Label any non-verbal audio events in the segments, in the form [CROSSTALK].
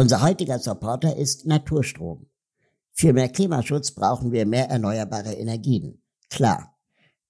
Unser heutiger Supporter ist Naturstrom. Für mehr Klimaschutz brauchen wir mehr erneuerbare Energien. Klar.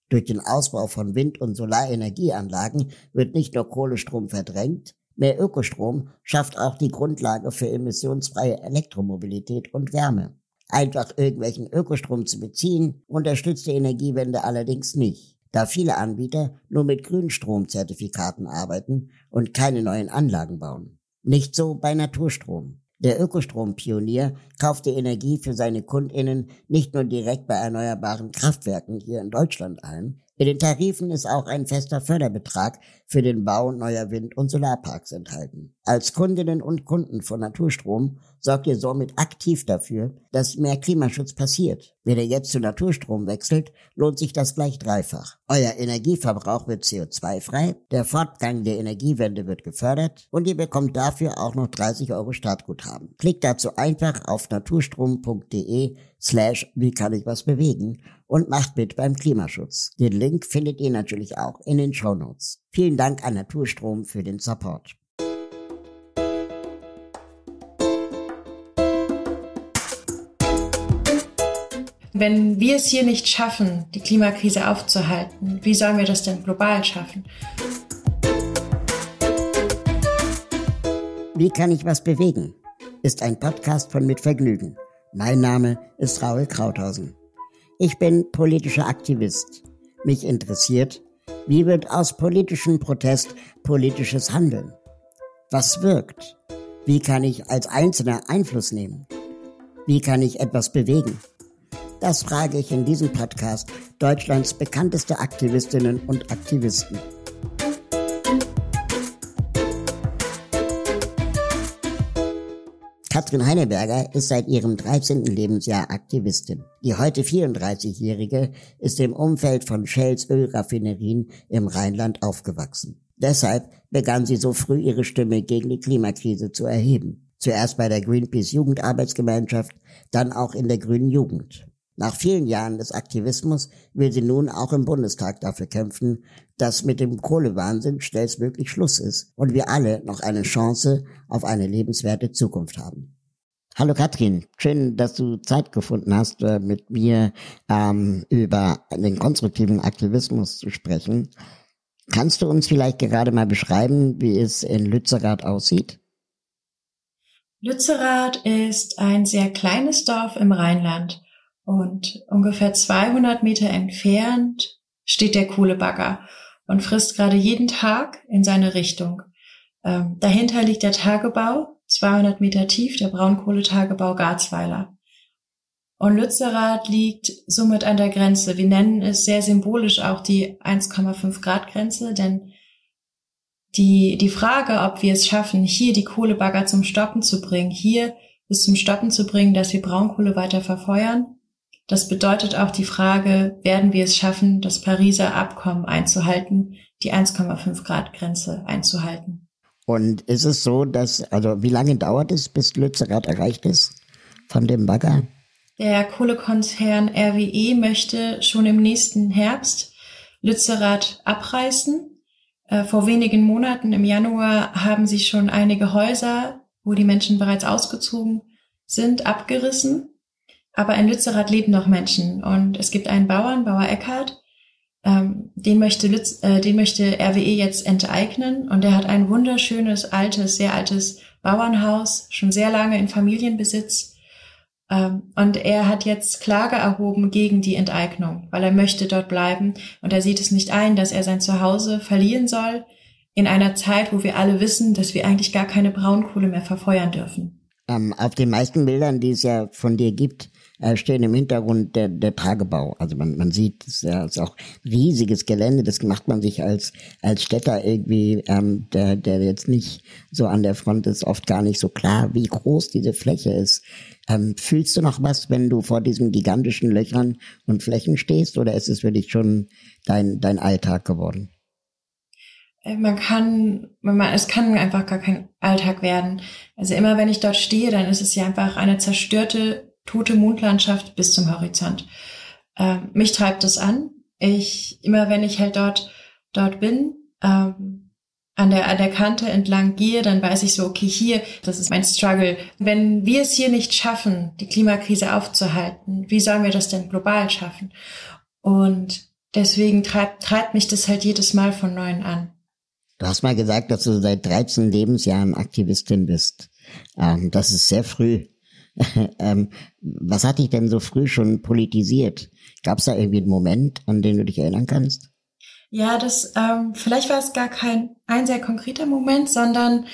Durch den Ausbau von Wind- und Solarenergieanlagen wird nicht nur Kohlestrom verdrängt, mehr Ökostrom schafft auch die Grundlage für emissionsfreie Elektromobilität und Wärme. Einfach irgendwelchen Ökostrom zu beziehen, unterstützt die Energiewende allerdings nicht, da viele Anbieter nur mit Grünstromzertifikaten arbeiten und keine neuen Anlagen bauen. Nicht so bei Naturstrom. Der Ökostrompionier kauft die Energie für seine Kundinnen nicht nur direkt bei erneuerbaren Kraftwerken hier in Deutschland ein, in den Tarifen ist auch ein fester Förderbetrag für den Bau neuer Wind- und Solarparks enthalten. Als Kundinnen und Kunden von Naturstrom sorgt ihr somit aktiv dafür, dass mehr Klimaschutz passiert. Wenn ihr jetzt zu Naturstrom wechselt, lohnt sich das gleich dreifach. Euer Energieverbrauch wird CO2-frei, der Fortgang der Energiewende wird gefördert und ihr bekommt dafür auch noch 30 Euro Startguthaben. Klickt dazu einfach auf naturstrom.de slash wie kann ich was bewegen und macht mit beim Klimaschutz. Den Link findet ihr natürlich auch in den Show Notes. Vielen Dank an Naturstrom für den Support. Wenn wir es hier nicht schaffen, die Klimakrise aufzuhalten, wie sollen wir das denn global schaffen? Wie kann ich was bewegen? Ist ein Podcast von Mit Vergnügen. Mein Name ist Raul Krauthausen. Ich bin politischer Aktivist. Mich interessiert, wie wird aus politischem Protest politisches Handeln? Was wirkt? Wie kann ich als Einzelner Einfluss nehmen? Wie kann ich etwas bewegen? Das frage ich in diesem Podcast Deutschlands bekannteste Aktivistinnen und Aktivisten. Katrin Heineberger ist seit ihrem 13. Lebensjahr Aktivistin. Die heute 34-Jährige ist im Umfeld von Shells Ölraffinerien im Rheinland aufgewachsen. Deshalb begann sie so früh ihre Stimme gegen die Klimakrise zu erheben. Zuerst bei der Greenpeace Jugendarbeitsgemeinschaft, dann auch in der Grünen Jugend. Nach vielen Jahren des Aktivismus will sie nun auch im Bundestag dafür kämpfen, dass mit dem Kohlewahnsinn schnellstmöglich Schluss ist und wir alle noch eine Chance auf eine lebenswerte Zukunft haben. Hallo Katrin, schön, dass du Zeit gefunden hast, äh, mit mir ähm, über den konstruktiven Aktivismus zu sprechen. Kannst du uns vielleicht gerade mal beschreiben, wie es in Lützerath aussieht? Lützerath ist ein sehr kleines Dorf im Rheinland und ungefähr 200 Meter entfernt steht der Kohlebagger und frisst gerade jeden Tag in seine Richtung. Ähm, dahinter liegt der Tagebau, 200 Meter tief, der Braunkohletagebau Garzweiler. Und Lützerath liegt somit an der Grenze. Wir nennen es sehr symbolisch auch die 1,5 Grad Grenze, denn die, die Frage, ob wir es schaffen, hier die Kohlebagger zum Stoppen zu bringen, hier bis zum Stoppen zu bringen, dass wir Braunkohle weiter verfeuern, das bedeutet auch die Frage, werden wir es schaffen, das Pariser Abkommen einzuhalten, die 1,5 Grad Grenze einzuhalten. Und ist es so, dass, also wie lange dauert es, bis Lützerath erreicht ist von dem Bagger? Der Kohlekonzern RWE möchte schon im nächsten Herbst Lützerath abreißen. Äh, vor wenigen Monaten im Januar haben sie schon einige Häuser, wo die Menschen bereits ausgezogen sind, abgerissen. Aber in Lützerath leben noch Menschen und es gibt einen Bauern, Bauer Eckhardt, ähm, den möchte Lütz, äh, den möchte RWE jetzt enteignen und der hat ein wunderschönes, altes, sehr altes Bauernhaus, schon sehr lange in Familienbesitz. Ähm, und er hat jetzt Klage erhoben gegen die Enteignung, weil er möchte dort bleiben und er sieht es nicht ein, dass er sein Zuhause verlieren soll in einer Zeit, wo wir alle wissen, dass wir eigentlich gar keine Braunkohle mehr verfeuern dürfen. Ähm, auf den meisten Bildern, die es ja von dir gibt, äh, stehen im Hintergrund der, der Tagebau. Also man, man sieht, es ja, ist auch riesiges Gelände, das macht man sich als, als Städter irgendwie, ähm, der, der jetzt nicht so an der Front ist, oft gar nicht so klar, wie groß diese Fläche ist. Ähm, fühlst du noch was, wenn du vor diesen gigantischen Löchern und Flächen stehst, oder ist es für dich schon dein, dein Alltag geworden? Äh, man kann, man, es kann einfach gar kein Alltag werden. Also immer wenn ich dort stehe, dann ist es ja einfach eine zerstörte tote Mondlandschaft bis zum Horizont. Ähm, mich treibt es an. Ich, immer wenn ich halt dort, dort bin, ähm, an der, an der Kante entlang gehe, dann weiß ich so, okay, hier, das ist mein Struggle. Wenn wir es hier nicht schaffen, die Klimakrise aufzuhalten, wie sollen wir das denn global schaffen? Und deswegen treibt, treibt mich das halt jedes Mal von neuem an. Du hast mal gesagt, dass du seit 13 Lebensjahren Aktivistin bist. Ähm, das ist sehr früh. [LAUGHS] ähm, was hat dich denn so früh schon politisiert? Gab es da irgendwie einen Moment, an den du dich erinnern kannst? Ja, das ähm, vielleicht war es gar kein ein sehr konkreter Moment, sondern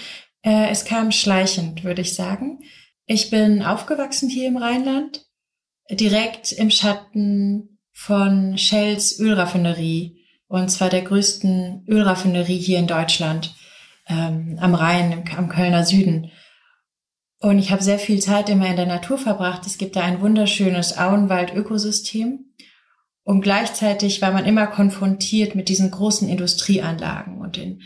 äh, es kam schleichend, würde ich sagen. Ich bin aufgewachsen hier im Rheinland, direkt im Schatten von Shells Ölraffinerie und zwar der größten Ölraffinerie hier in Deutschland ähm, am Rhein, im, am Kölner Süden. Und ich habe sehr viel Zeit immer in der Natur verbracht. Es gibt da ein wunderschönes Auenwald-Ökosystem. Und gleichzeitig war man immer konfrontiert mit diesen großen Industrieanlagen und den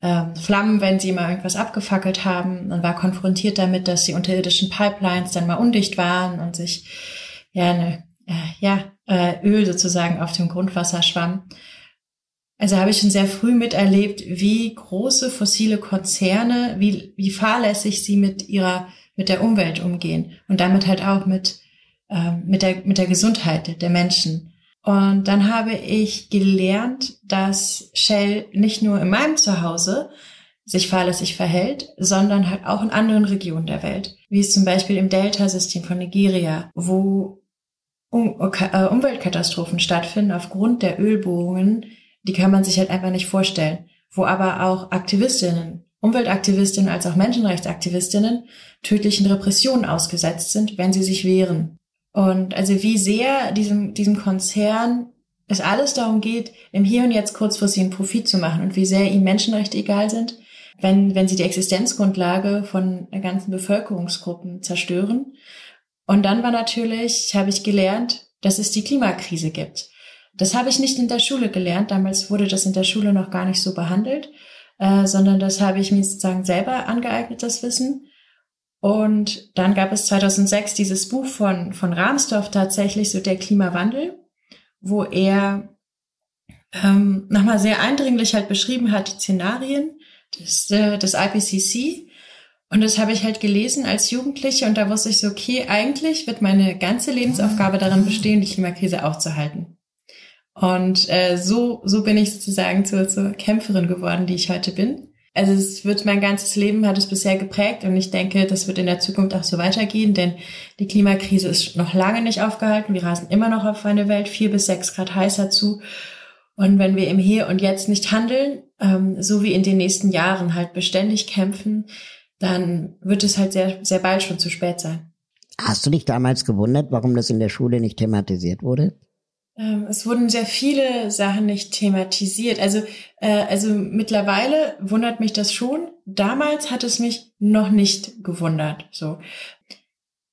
ähm, Flammen, wenn sie mal irgendwas abgefackelt haben. Man war konfrontiert damit, dass die unterirdischen Pipelines dann mal undicht waren und sich ja, eine, äh, ja äh, Öl sozusagen auf dem Grundwasser schwamm. Also habe ich schon sehr früh miterlebt, wie große fossile Konzerne, wie, wie fahrlässig sie mit ihrer, mit der Umwelt umgehen und damit halt auch mit, ähm, mit, der, mit der Gesundheit der Menschen. Und dann habe ich gelernt, dass Shell nicht nur in meinem Zuhause sich fahrlässig verhält, sondern halt auch in anderen Regionen der Welt, wie es zum Beispiel im Delta-System von Nigeria, wo äh, Umweltkatastrophen stattfinden aufgrund der Ölbohrungen, die kann man sich halt einfach nicht vorstellen, wo aber auch Aktivistinnen, Umweltaktivistinnen als auch Menschenrechtsaktivistinnen tödlichen Repressionen ausgesetzt sind, wenn sie sich wehren. Und also wie sehr diesem, diesem Konzern es alles darum geht, im Hier und Jetzt kurzfristig einen Profit zu machen und wie sehr ihnen Menschenrechte egal sind, wenn, wenn sie die Existenzgrundlage von ganzen Bevölkerungsgruppen zerstören. Und dann war natürlich, habe ich gelernt, dass es die Klimakrise gibt. Das habe ich nicht in der Schule gelernt. Damals wurde das in der Schule noch gar nicht so behandelt, äh, sondern das habe ich mir sozusagen selber angeeignet, das Wissen. Und dann gab es 2006 dieses Buch von, von Rahmsdorf tatsächlich, so der Klimawandel, wo er ähm, nochmal sehr eindringlich halt beschrieben hat, die Szenarien des, äh, des IPCC. Und das habe ich halt gelesen als Jugendliche und da wusste ich so, okay, eigentlich wird meine ganze Lebensaufgabe darin bestehen, die Klimakrise aufzuhalten. Und äh, so, so bin ich sozusagen zur, zur Kämpferin geworden, die ich heute bin. Also es wird mein ganzes Leben hat es bisher geprägt und ich denke, das wird in der Zukunft auch so weitergehen, denn die Klimakrise ist noch lange nicht aufgehalten. Wir rasen immer noch auf eine Welt vier bis sechs Grad heißer zu. Und wenn wir im Hier und Jetzt nicht handeln, ähm, so wie in den nächsten Jahren halt beständig kämpfen, dann wird es halt sehr, sehr bald schon zu spät sein. Hast du dich damals gewundert, warum das in der Schule nicht thematisiert wurde? Ähm, es wurden sehr viele Sachen nicht thematisiert. Also, äh, also mittlerweile wundert mich das schon. Damals hat es mich noch nicht gewundert. So.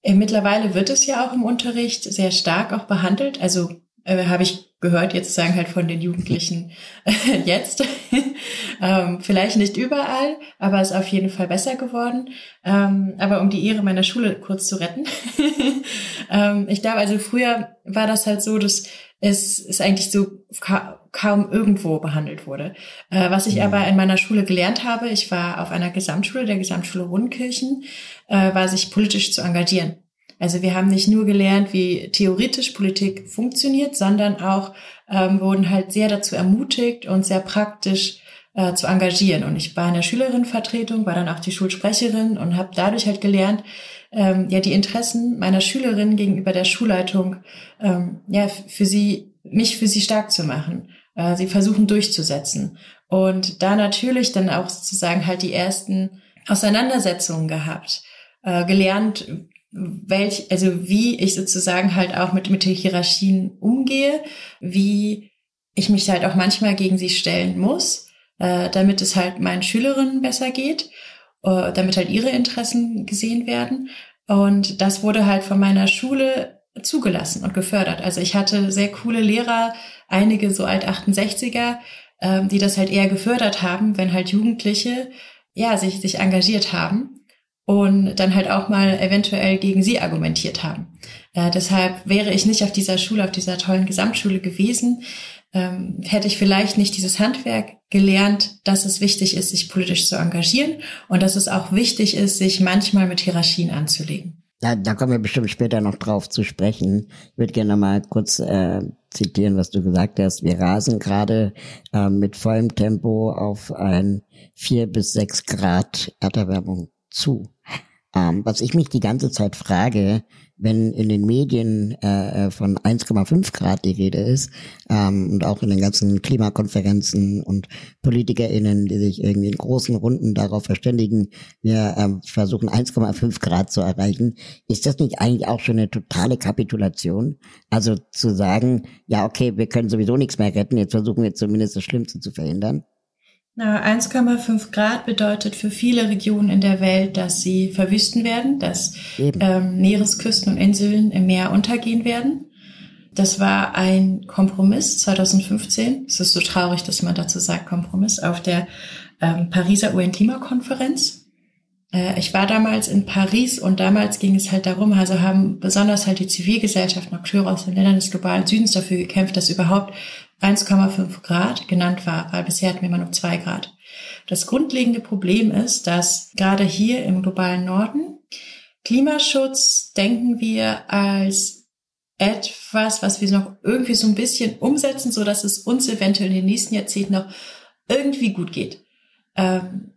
Äh, mittlerweile wird es ja auch im Unterricht sehr stark auch behandelt. Also äh, habe ich gehört, jetzt sagen halt von den Jugendlichen [LAUGHS] jetzt. [LAUGHS] ähm, vielleicht nicht überall, aber ist auf jeden Fall besser geworden. Ähm, aber um die Ehre meiner Schule kurz zu retten. [LAUGHS] ähm, ich glaube, also früher war das halt so, dass es ist eigentlich so ka kaum irgendwo behandelt wurde. Äh, was ich ja. aber in meiner Schule gelernt habe, ich war auf einer Gesamtschule, der Gesamtschule Rundkirchen, äh, war sich politisch zu engagieren. Also wir haben nicht nur gelernt, wie theoretisch Politik funktioniert, sondern auch ähm, wurden halt sehr dazu ermutigt und sehr praktisch äh, zu engagieren. Und ich war in der Schülerinnenvertretung, war dann auch die Schulsprecherin und habe dadurch halt gelernt, ähm, ja die Interessen meiner Schülerinnen gegenüber der Schulleitung ähm, ja für sie mich für sie stark zu machen, äh, sie versuchen durchzusetzen und da natürlich dann auch sozusagen halt die ersten Auseinandersetzungen gehabt, äh, gelernt, welch, also wie ich sozusagen halt auch mit, mit den Hierarchien umgehe, wie ich mich halt auch manchmal gegen sie stellen muss, äh, damit es halt meinen Schülerinnen besser geht äh, damit halt ihre Interessen gesehen werden. Und das wurde halt von meiner Schule zugelassen und gefördert. Also ich hatte sehr coole Lehrer, einige so alt 68er, ähm, die das halt eher gefördert haben, wenn halt Jugendliche ja sich sich engagiert haben und dann halt auch mal eventuell gegen sie argumentiert haben. Äh, deshalb wäre ich nicht auf dieser Schule, auf dieser tollen Gesamtschule gewesen, ähm, hätte ich vielleicht nicht dieses Handwerk gelernt, dass es wichtig ist, sich politisch zu engagieren und dass es auch wichtig ist, sich manchmal mit Hierarchien anzulegen. Ja, da kommen wir bestimmt später noch drauf zu sprechen. Ich würde gerne mal kurz äh, zitieren, was du gesagt hast. Wir rasen gerade äh, mit vollem Tempo auf ein vier bis sechs Grad Erderwärmung zu. Ähm, was ich mich die ganze Zeit frage, wenn in den Medien äh, äh von 1,5 Grad die Rede ist ähm, und auch in den ganzen Klimakonferenzen und PolitikerInnen, die sich irgendwie in großen Runden darauf verständigen, wir ähm, versuchen 1,5 Grad zu erreichen, ist das nicht eigentlich auch schon eine totale Kapitulation? Also zu sagen, ja okay, wir können sowieso nichts mehr retten, jetzt versuchen wir zumindest das Schlimmste zu verhindern? 1,5 Grad bedeutet für viele Regionen in der Welt, dass sie verwüsten werden, dass ähm, Meeresküsten und Inseln im Meer untergehen werden. Das war ein Kompromiss 2015. Es ist so traurig, dass man dazu sagt Kompromiss auf der ähm, Pariser UN-Klimakonferenz. Äh, ich war damals in Paris und damals ging es halt darum, also haben besonders halt die Zivilgesellschaft und Akteure aus den Ländern des globalen Südens dafür gekämpft, dass überhaupt 1,5 Grad genannt war, weil bisher hatten wir immer nur 2 Grad. Das grundlegende Problem ist, dass gerade hier im globalen Norden Klimaschutz denken wir als etwas, was wir noch irgendwie so ein bisschen umsetzen, so dass es uns eventuell in den nächsten Jahrzehnten noch irgendwie gut geht. Ähm,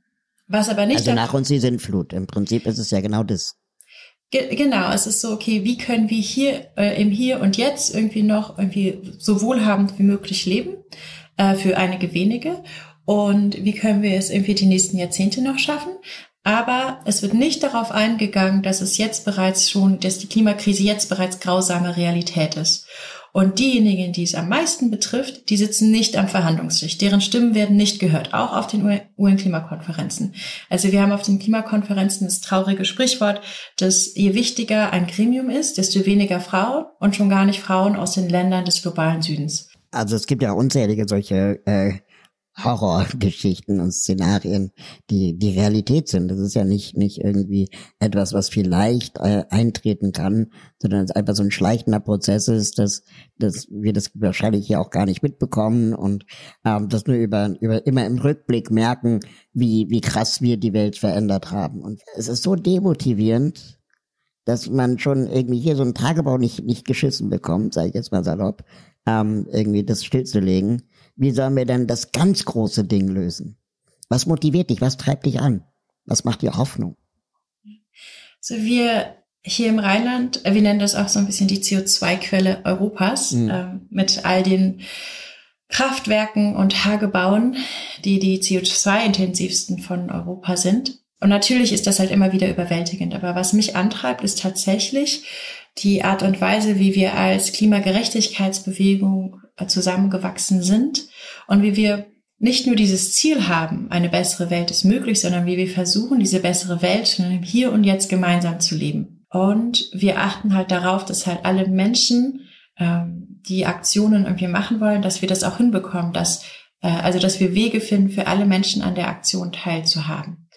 was aber nicht. Also nach uns die Sintflut. Im Prinzip ist es ja genau das. Ge genau, es ist so, okay, wie können wir hier äh, im Hier und Jetzt irgendwie noch irgendwie so wohlhabend wie möglich leben äh, für einige wenige und wie können wir es irgendwie die nächsten Jahrzehnte noch schaffen. Aber es wird nicht darauf eingegangen, dass es jetzt bereits schon, dass die Klimakrise jetzt bereits grausame Realität ist. Und diejenigen, die es am meisten betrifft, die sitzen nicht am Verhandlungstisch. Deren Stimmen werden nicht gehört, auch auf den UN-Klimakonferenzen. Also wir haben auf den Klimakonferenzen das traurige Sprichwort, dass je wichtiger ein Gremium ist, desto weniger Frauen und schon gar nicht Frauen aus den Ländern des globalen Südens. Also es gibt ja unzählige solche äh, Horrorgeschichten und Szenarien, die die Realität sind. Das ist ja nicht nicht irgendwie etwas, was vielleicht äh, eintreten kann, sondern es einfach so ein schleichender Prozess ist, dass dass wir das wahrscheinlich hier auch gar nicht mitbekommen und ähm, das nur über über immer im Rückblick merken, wie wie krass wir die Welt verändert haben. Und es ist so demotivierend, dass man schon irgendwie hier so ein Tagebau nicht nicht geschissen bekommt, sage ich jetzt mal salopp, ähm, irgendwie das stillzulegen wie sollen wir denn das ganz große Ding lösen? Was motiviert dich? Was treibt dich an? Was macht dir Hoffnung? So wir hier im Rheinland, äh, wir nennen das auch so ein bisschen die CO2-Quelle Europas, mhm. äh, mit all den Kraftwerken und Tagebauen, die die CO2-intensivsten von Europa sind. Und natürlich ist das halt immer wieder überwältigend. Aber was mich antreibt, ist tatsächlich die Art und Weise, wie wir als Klimagerechtigkeitsbewegung zusammengewachsen sind und wie wir nicht nur dieses Ziel haben, eine bessere Welt ist möglich, sondern wie wir versuchen, diese bessere Welt hier und jetzt gemeinsam zu leben. Und wir achten halt darauf, dass halt alle Menschen, ähm, die Aktionen irgendwie machen wollen, dass wir das auch hinbekommen, dass äh, also dass wir Wege finden, für alle Menschen an der Aktion teilzuhaben.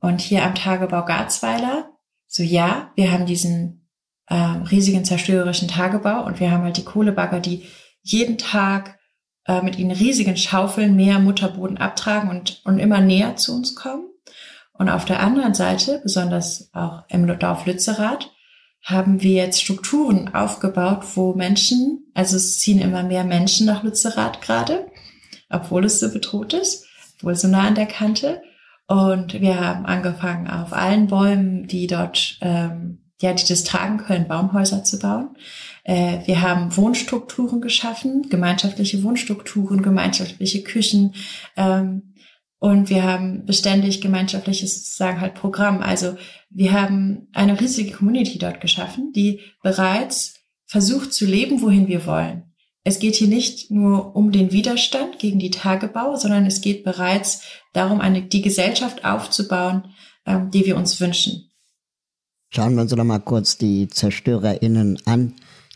Und hier am Tagebau Garzweiler, so ja, wir haben diesen äh, riesigen zerstörerischen Tagebau und wir haben halt die Kohlebagger, die jeden Tag äh, mit ihnen riesigen Schaufeln mehr Mutterboden abtragen und, und immer näher zu uns kommen. Und auf der anderen Seite, besonders auch im Dorf Lützerath, haben wir jetzt Strukturen aufgebaut, wo Menschen, also es ziehen immer mehr Menschen nach Lützerath gerade, obwohl es so bedroht ist, obwohl es so nah an der Kante. Und wir haben angefangen, auf allen Bäumen, die dort, ähm, ja, die das tragen können, Baumhäuser zu bauen. Äh, wir haben Wohnstrukturen geschaffen, gemeinschaftliche Wohnstrukturen, gemeinschaftliche Küchen. Ähm, und wir haben beständig gemeinschaftliches sozusagen halt Programm. Also wir haben eine riesige Community dort geschaffen, die bereits versucht zu leben, wohin wir wollen. Es geht hier nicht nur um den Widerstand gegen die Tagebau, sondern es geht bereits darum, eine, die Gesellschaft aufzubauen, ähm, die wir uns wünschen. Schauen wir uns noch mal kurz die ZerstörerInnen an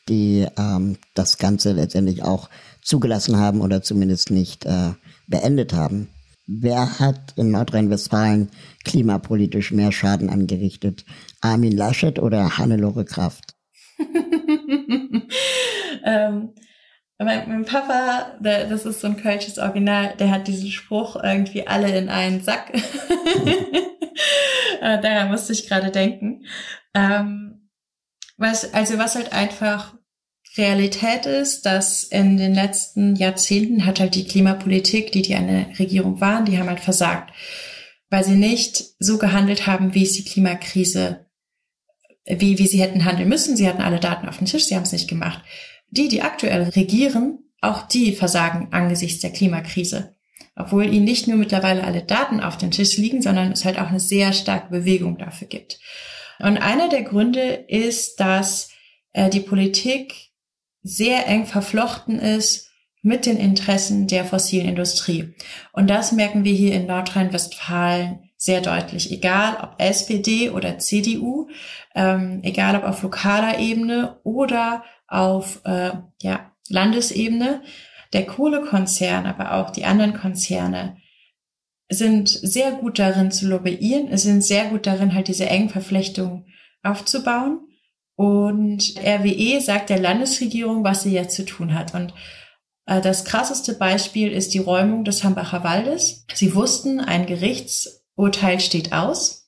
die ähm, das Ganze letztendlich auch zugelassen haben oder zumindest nicht äh, beendet haben. Wer hat in Nordrhein-Westfalen klimapolitisch mehr Schaden angerichtet? Armin Laschet oder Hannelore Kraft? [LAUGHS] ähm, mein, mein Papa, der, das ist so ein kölsches Original, der hat diesen Spruch irgendwie alle in einen Sack. [LAUGHS] Äh, daran musste ich gerade denken. Ähm, was, also was halt einfach Realität ist, dass in den letzten Jahrzehnten hat halt die Klimapolitik, die die eine Regierung waren, die haben halt versagt, weil sie nicht so gehandelt haben, wie es die Klimakrise, wie, wie sie hätten handeln müssen. Sie hatten alle Daten auf dem Tisch, sie haben es nicht gemacht. Die, die aktuell regieren, auch die versagen angesichts der Klimakrise. Obwohl ihnen nicht nur mittlerweile alle Daten auf dem Tisch liegen, sondern es halt auch eine sehr starke Bewegung dafür gibt. Und einer der Gründe ist, dass äh, die Politik sehr eng verflochten ist mit den Interessen der fossilen Industrie. Und das merken wir hier in Nordrhein-Westfalen sehr deutlich, egal ob SPD oder CDU, ähm, egal ob auf lokaler Ebene oder auf äh, ja, Landesebene. Der Kohlekonzern, aber auch die anderen Konzerne sind sehr gut darin zu lobbyieren, sind sehr gut darin, halt diese engen Verflechtungen aufzubauen. Und RWE sagt der Landesregierung, was sie jetzt zu tun hat. Und äh, das krasseste Beispiel ist die Räumung des Hambacher Waldes. Sie wussten, ein Gerichtsurteil steht aus.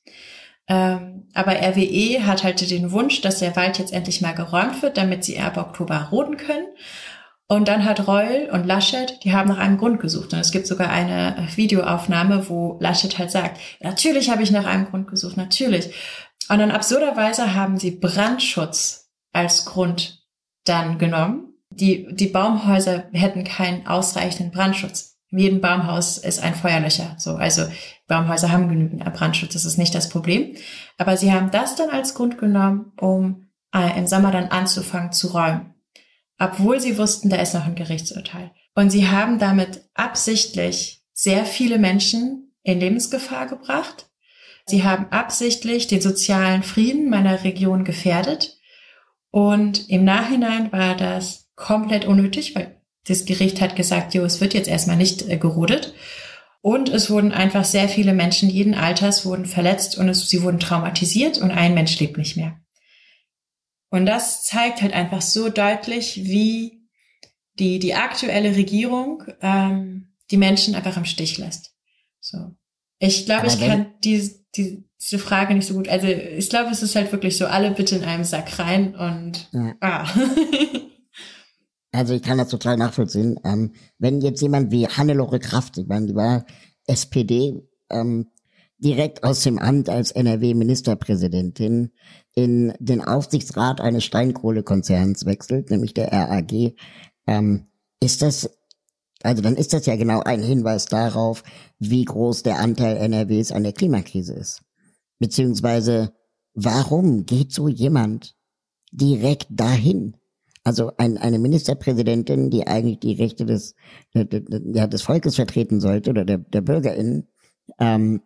Ähm, aber RWE hat halt den Wunsch, dass der Wald jetzt endlich mal geräumt wird, damit sie ab Oktober roden können. Und dann hat Reul und Laschet, die haben nach einem Grund gesucht. Und es gibt sogar eine Videoaufnahme, wo Laschet halt sagt, natürlich habe ich nach einem Grund gesucht, natürlich. Und dann absurderweise haben sie Brandschutz als Grund dann genommen. Die, die Baumhäuser hätten keinen ausreichenden Brandschutz. In jedem Baumhaus ist ein Feuerlöcher. So, also Baumhäuser haben genügend Brandschutz, das ist nicht das Problem. Aber sie haben das dann als Grund genommen, um äh, im Sommer dann anzufangen zu räumen. Obwohl sie wussten, da ist noch ein Gerichtsurteil. Und sie haben damit absichtlich sehr viele Menschen in Lebensgefahr gebracht Sie haben absichtlich den sozialen Frieden meiner Region gefährdet. Und im Nachhinein war das komplett unnötig, weil das Gericht hat gesagt, jo, es wird jetzt erstmal nicht äh, gerodet. Und es wurden einfach sehr viele Menschen jeden Alters wurden verletzt und es, sie wurden traumatisiert und ein Mensch lebt nicht mehr. Und das zeigt halt einfach so deutlich, wie die, die aktuelle Regierung ähm, die Menschen einfach im Stich lässt. So. Ich glaube, ich kann die, die, diese Frage nicht so gut. Also ich glaube, es ist halt wirklich so, alle bitte in einem Sack rein und ja. ah. [LAUGHS] also ich kann das total nachvollziehen. Ähm, wenn jetzt jemand wie Hannelore Kraft, ich meine, die war SPD, ähm, direkt aus dem Amt als NRW-Ministerpräsidentin in den Aufsichtsrat eines Steinkohlekonzerns wechselt, nämlich der RAG, ähm, ist das also dann ist das ja genau ein Hinweis darauf, wie groß der Anteil NRWs an der Klimakrise ist. Beziehungsweise, warum geht so jemand direkt dahin? Also ein, eine Ministerpräsidentin, die eigentlich die Rechte des, ja, des Volkes vertreten sollte oder der, der BürgerInnen, ähm,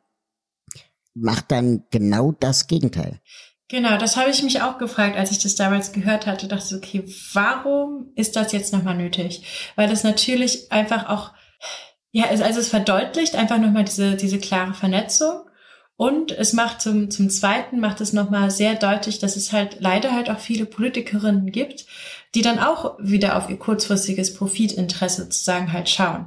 macht dann genau das Gegenteil. Genau, das habe ich mich auch gefragt, als ich das damals gehört hatte. Dachte so, okay, warum ist das jetzt nochmal nötig? Weil das natürlich einfach auch, ja, also es verdeutlicht einfach nochmal diese, diese klare Vernetzung. Und es macht zum, zum Zweiten, macht es nochmal sehr deutlich, dass es halt leider halt auch viele Politikerinnen gibt, die dann auch wieder auf ihr kurzfristiges Profitinteresse sozusagen halt schauen.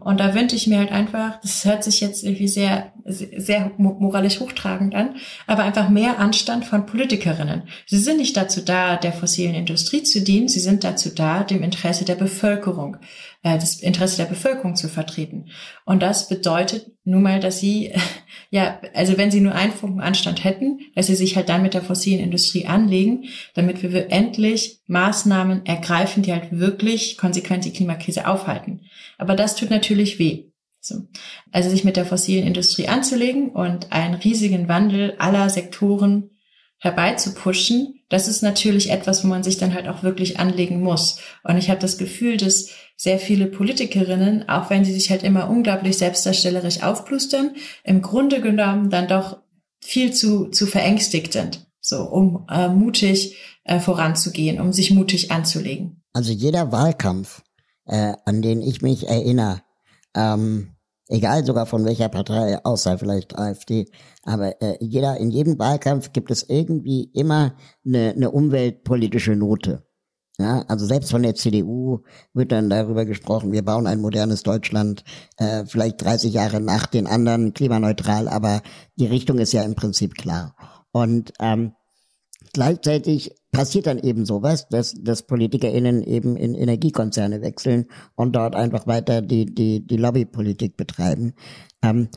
Und da wünsche ich mir halt einfach, das hört sich jetzt irgendwie sehr, sehr moralisch hochtragend an, aber einfach mehr Anstand von Politikerinnen. Sie sind nicht dazu da, der fossilen Industrie zu dienen, sie sind dazu da, dem Interesse der Bevölkerung, äh, das Interesse der Bevölkerung zu vertreten. Und das bedeutet nun mal, dass sie, [LAUGHS] ja, also wenn sie nur einen Funken Anstand hätten, dass sie sich halt dann mit der fossilen Industrie anlegen, damit wir endlich Maßnahmen ergreifen, die halt wirklich konsequent die Klimakrise aufhalten. Aber das tut natürlich weh. So. Also sich mit der fossilen Industrie anzulegen und einen riesigen Wandel aller Sektoren herbeizupushen, das ist natürlich etwas, wo man sich dann halt auch wirklich anlegen muss. Und ich habe das Gefühl, dass sehr viele Politikerinnen, auch wenn sie sich halt immer unglaublich selbstdarstellerisch aufplustern, im Grunde genommen dann doch viel zu, zu verängstigt sind, so um äh, mutig äh, voranzugehen, um sich mutig anzulegen. Also jeder Wahlkampf äh, an den ich mich erinnere. Ähm, egal sogar von welcher Partei, außer vielleicht AfD. Aber äh, jeder, in jedem Wahlkampf gibt es irgendwie immer eine, eine umweltpolitische Note. Ja, also selbst von der CDU wird dann darüber gesprochen, wir bauen ein modernes Deutschland, äh, vielleicht 30 Jahre nach den anderen, klimaneutral, aber die Richtung ist ja im Prinzip klar. Und ähm, gleichzeitig passiert dann eben sowas, dass, dass PolitikerInnen eben in Energiekonzerne wechseln und dort einfach weiter die, die, die Lobbypolitik betreiben. Ähm,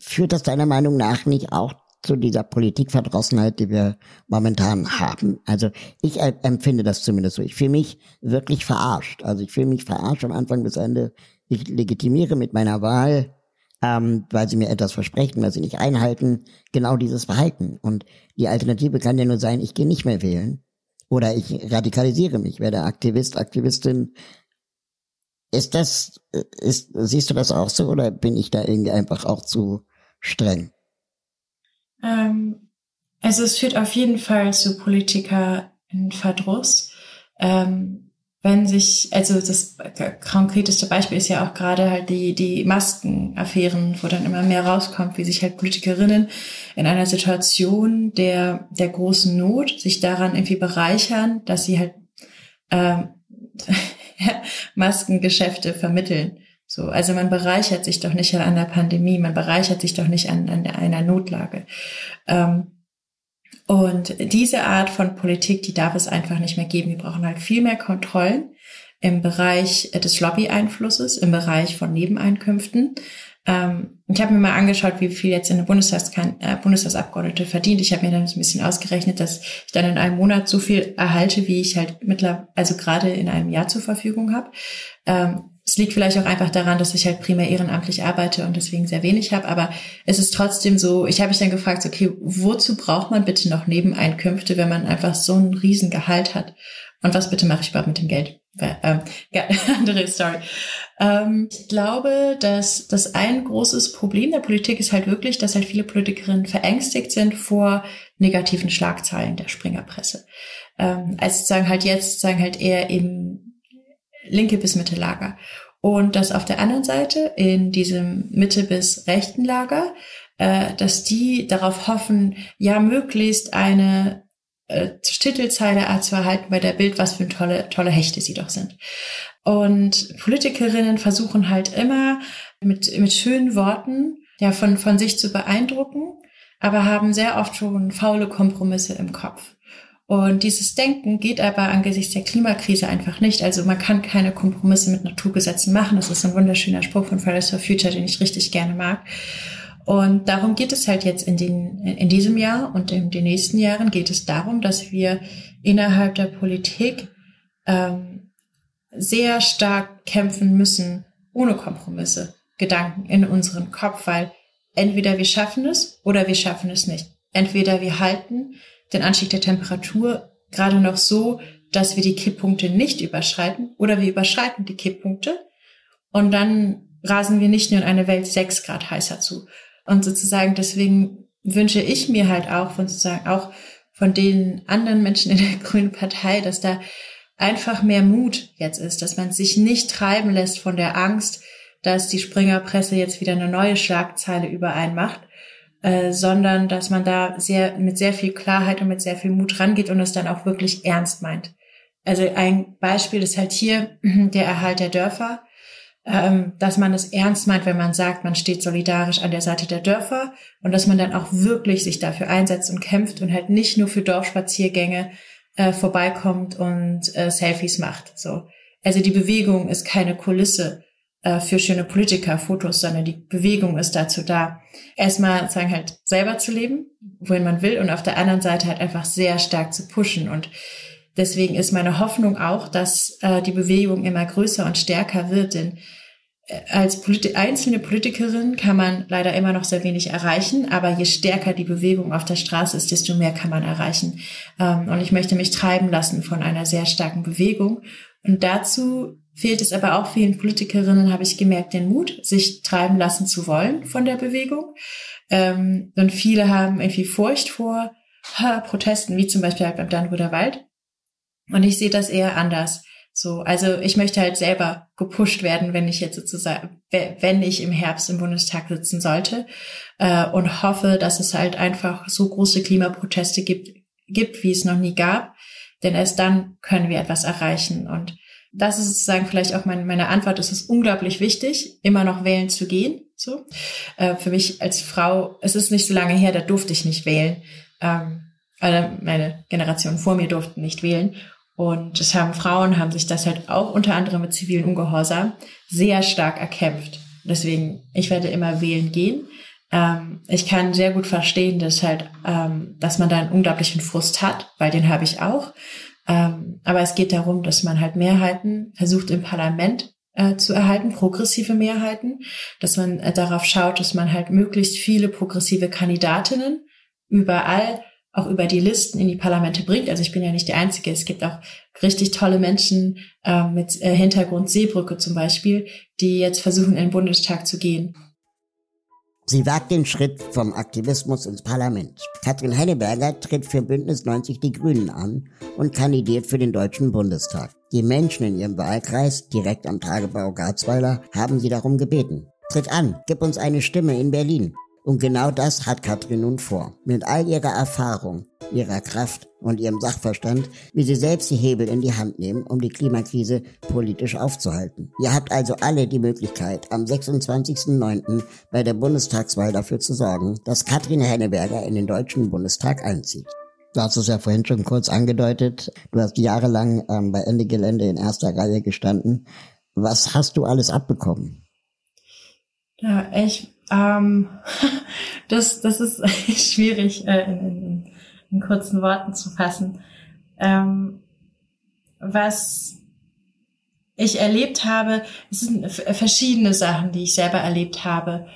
führt das deiner Meinung nach nicht auch zu dieser Politikverdrossenheit, die wir momentan haben. Also ich empfinde das zumindest so. Ich fühle mich wirklich verarscht. Also ich fühle mich verarscht am Anfang bis Ende. Ich legitimiere mit meiner Wahl, ähm, weil sie mir etwas versprechen, weil sie nicht einhalten, genau dieses Verhalten. Und die Alternative kann ja nur sein, ich gehe nicht mehr wählen. Oder ich radikalisiere mich, werde Aktivist, Aktivistin. Ist das, ist, siehst du das auch so oder bin ich da irgendwie einfach auch zu streng? Ähm, also es führt auf jeden Fall zu Politiker in Verdruss. Ähm, wenn sich, also das konkreteste Beispiel ist ja auch gerade halt die, die Maskenaffären, wo dann immer mehr rauskommt, wie sich halt Politikerinnen in einer Situation der, der großen Not sich daran irgendwie bereichern, dass sie halt ähm, [LAUGHS] Maskengeschäfte vermitteln. So, also man bereichert sich doch nicht an der Pandemie, man bereichert sich doch nicht an, an einer Notlage. Ähm, und diese Art von Politik, die darf es einfach nicht mehr geben. Wir brauchen halt viel mehr Kontrollen im Bereich des Lobby-Einflusses, im Bereich von Nebeneinkünften. Ähm, ich habe mir mal angeschaut, wie viel jetzt eine Bundestags äh, Bundestagsabgeordnete verdient. Ich habe mir dann ein bisschen ausgerechnet, dass ich dann in einem Monat so viel erhalte, wie ich halt mittlerweile, also gerade in einem Jahr zur Verfügung habe. Ähm, es liegt vielleicht auch einfach daran, dass ich halt primär ehrenamtlich arbeite und deswegen sehr wenig habe. Aber es ist trotzdem so, ich habe mich dann gefragt, okay, wozu braucht man bitte noch Nebeneinkünfte, wenn man einfach so einen riesen Gehalt hat? Und was bitte mache ich überhaupt mit dem Geld? Ähm, [LAUGHS] ja, andere Story. Ähm, ich glaube, dass das ein großes Problem der Politik ist halt wirklich, dass halt viele Politikerinnen verängstigt sind vor negativen Schlagzeilen der Springerpresse. Ähm, also sagen halt jetzt, sagen halt eher eben linke bis Mitte Lager. Und dass auf der anderen Seite in diesem Mitte bis rechten Lager, äh, dass die darauf hoffen, ja möglichst eine äh, Titelzeile zu erhalten bei der Bild, was für tolle, tolle Hechte sie doch sind. Und Politikerinnen versuchen halt immer mit, mit schönen Worten ja von, von sich zu beeindrucken, aber haben sehr oft schon faule Kompromisse im Kopf. Und dieses Denken geht aber angesichts der Klimakrise einfach nicht. Also man kann keine Kompromisse mit Naturgesetzen machen. Das ist ein wunderschöner Spruch von Fridays for Future, den ich richtig gerne mag. Und darum geht es halt jetzt in, den, in diesem Jahr und in den nächsten Jahren geht es darum, dass wir innerhalb der Politik ähm, sehr stark kämpfen müssen, ohne Kompromisse, Gedanken in unseren Kopf, weil entweder wir schaffen es oder wir schaffen es nicht. Entweder wir halten den Anstieg der Temperatur gerade noch so, dass wir die Kipppunkte nicht überschreiten oder wir überschreiten die Kipppunkte und dann rasen wir nicht nur in eine Welt sechs Grad heißer zu. Und sozusagen deswegen wünsche ich mir halt auch von sozusagen auch von den anderen Menschen in der [LAUGHS] Grünen Partei, dass da einfach mehr Mut jetzt ist, dass man sich nicht treiben lässt von der Angst, dass die Springerpresse jetzt wieder eine neue Schlagzeile über einen macht, äh, sondern dass man da sehr mit sehr viel Klarheit und mit sehr viel Mut rangeht und es dann auch wirklich ernst meint. Also ein Beispiel ist halt hier [CLEARS THROAT] der Erhalt der Dörfer, ähm, dass man es ernst meint, wenn man sagt, man steht solidarisch an der Seite der Dörfer und dass man dann auch wirklich sich dafür einsetzt und kämpft und halt nicht nur für Dorfspaziergänge äh, vorbeikommt und äh, Selfies macht. So, also die Bewegung ist keine Kulisse, für schöne Politiker-Fotos, sondern die Bewegung ist dazu da, erstmal sagen halt selber zu leben, wohin man will und auf der anderen Seite halt einfach sehr stark zu pushen und deswegen ist meine Hoffnung auch, dass äh, die Bewegung immer größer und stärker wird, denn äh, als Polit einzelne Politikerin kann man leider immer noch sehr wenig erreichen, aber je stärker die Bewegung auf der Straße ist, desto mehr kann man erreichen. Ähm, und ich möchte mich treiben lassen von einer sehr starken Bewegung. Und dazu fehlt es aber auch vielen Politikerinnen, habe ich gemerkt, den Mut, sich treiben lassen zu wollen von der Bewegung. Ähm, und viele haben irgendwie Furcht vor ha, Protesten, wie zum Beispiel halt beim Dannröder Wald. Und ich sehe das eher anders. So, also ich möchte halt selber gepusht werden, wenn ich jetzt sozusagen, wenn ich im Herbst im Bundestag sitzen sollte äh, und hoffe, dass es halt einfach so große Klimaproteste gibt, gibt, wie es noch nie gab Denn erst dann können wir etwas erreichen. Und das ist sozusagen vielleicht auch mein, meine Antwort. Es ist unglaublich wichtig, immer noch wählen zu gehen. So äh, für mich als Frau, es ist nicht so lange her, da durfte ich nicht wählen. Ähm, meine Generation vor mir durften nicht wählen. Und es haben Frauen, haben sich das halt auch unter anderem mit zivilen Ungehorsam sehr stark erkämpft. Deswegen, ich werde immer wählen gehen. Ähm, ich kann sehr gut verstehen, dass halt, ähm, dass man da einen unglaublichen Frust hat, weil den habe ich auch. Ähm, aber es geht darum, dass man halt Mehrheiten versucht im Parlament äh, zu erhalten, progressive Mehrheiten, dass man äh, darauf schaut, dass man halt möglichst viele progressive Kandidatinnen überall auch über die Listen in die Parlamente bringt. Also ich bin ja nicht die Einzige. Es gibt auch richtig tolle Menschen äh, mit äh, Hintergrund Seebrücke zum Beispiel, die jetzt versuchen, in den Bundestag zu gehen. Sie wagt den Schritt vom Aktivismus ins Parlament. Katrin Henneberger tritt für Bündnis 90 Die Grünen an und kandidiert für den Deutschen Bundestag. Die Menschen in ihrem Wahlkreis, direkt am Tagebau Garzweiler, haben sie darum gebeten. Tritt an, gib uns eine Stimme in Berlin. Und genau das hat Katrin nun vor. Mit all ihrer Erfahrung, ihrer Kraft und ihrem Sachverstand, wie sie selbst die Hebel in die Hand nehmen, um die Klimakrise politisch aufzuhalten. Ihr habt also alle die Möglichkeit, am 26.09. bei der Bundestagswahl dafür zu sorgen, dass Katrin Henneberger in den Deutschen Bundestag einzieht. Du hast es ja vorhin schon kurz angedeutet. Du hast jahrelang ähm, bei Ende Gelände in erster Reihe gestanden. Was hast du alles abbekommen? Ja, ich ähm, [LAUGHS] das, das ist [LAUGHS] schwierig äh, in, in, in, kurzen Worten zu fassen. Ähm, was ich erlebt habe, es sind verschiedene Sachen, die ich selber erlebt habe.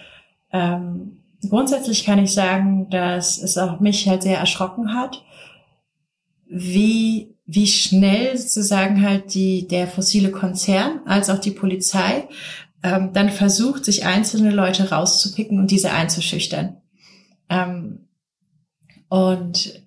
Ähm, grundsätzlich kann ich sagen, dass es auch mich halt sehr erschrocken hat, wie, wie schnell sozusagen halt die, der fossile Konzern als auch die Polizei ähm, dann versucht, sich einzelne Leute rauszupicken und diese einzuschüchtern. Ähm, und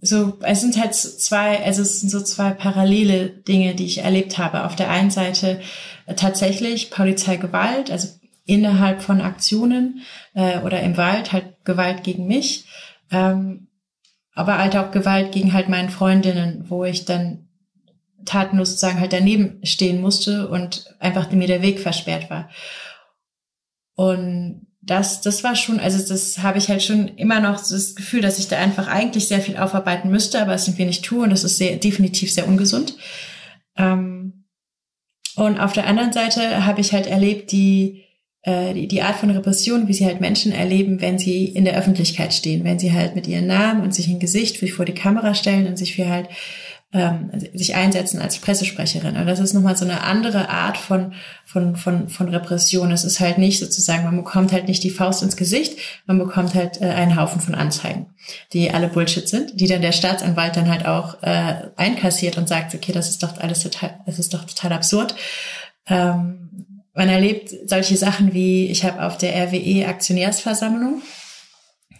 so, es sind halt zwei, also es sind so zwei parallele Dinge, die ich erlebt habe. Auf der einen Seite äh, tatsächlich Polizeigewalt, also innerhalb von Aktionen äh, oder im Wald halt Gewalt gegen mich, ähm, aber halt auch Gewalt gegen halt meinen Freundinnen, wo ich dann tatenlos sozusagen halt daneben stehen musste und einfach mir der Weg versperrt war. Und das, das war schon, also das habe ich halt schon immer noch das Gefühl, dass ich da einfach eigentlich sehr viel aufarbeiten müsste, aber es sind wir nicht tue und das ist sehr, definitiv sehr ungesund. Ähm, und auf der anderen Seite habe ich halt erlebt, die, äh, die, die Art von Repression, wie sie halt Menschen erleben, wenn sie in der Öffentlichkeit stehen, wenn sie halt mit ihren Namen und sich ein Gesicht vor die Kamera stellen und sich für halt ähm, sich einsetzen als Pressesprecherin. Und das ist nochmal so eine andere Art von, von, von, von Repression. Es ist halt nicht sozusagen, man bekommt halt nicht die Faust ins Gesicht, man bekommt halt äh, einen Haufen von Anzeigen, die alle Bullshit sind, die dann der Staatsanwalt dann halt auch äh, einkassiert und sagt, okay, das ist doch alles total, das ist doch total absurd. Ähm, man erlebt solche Sachen wie, ich habe auf der RWE Aktionärsversammlung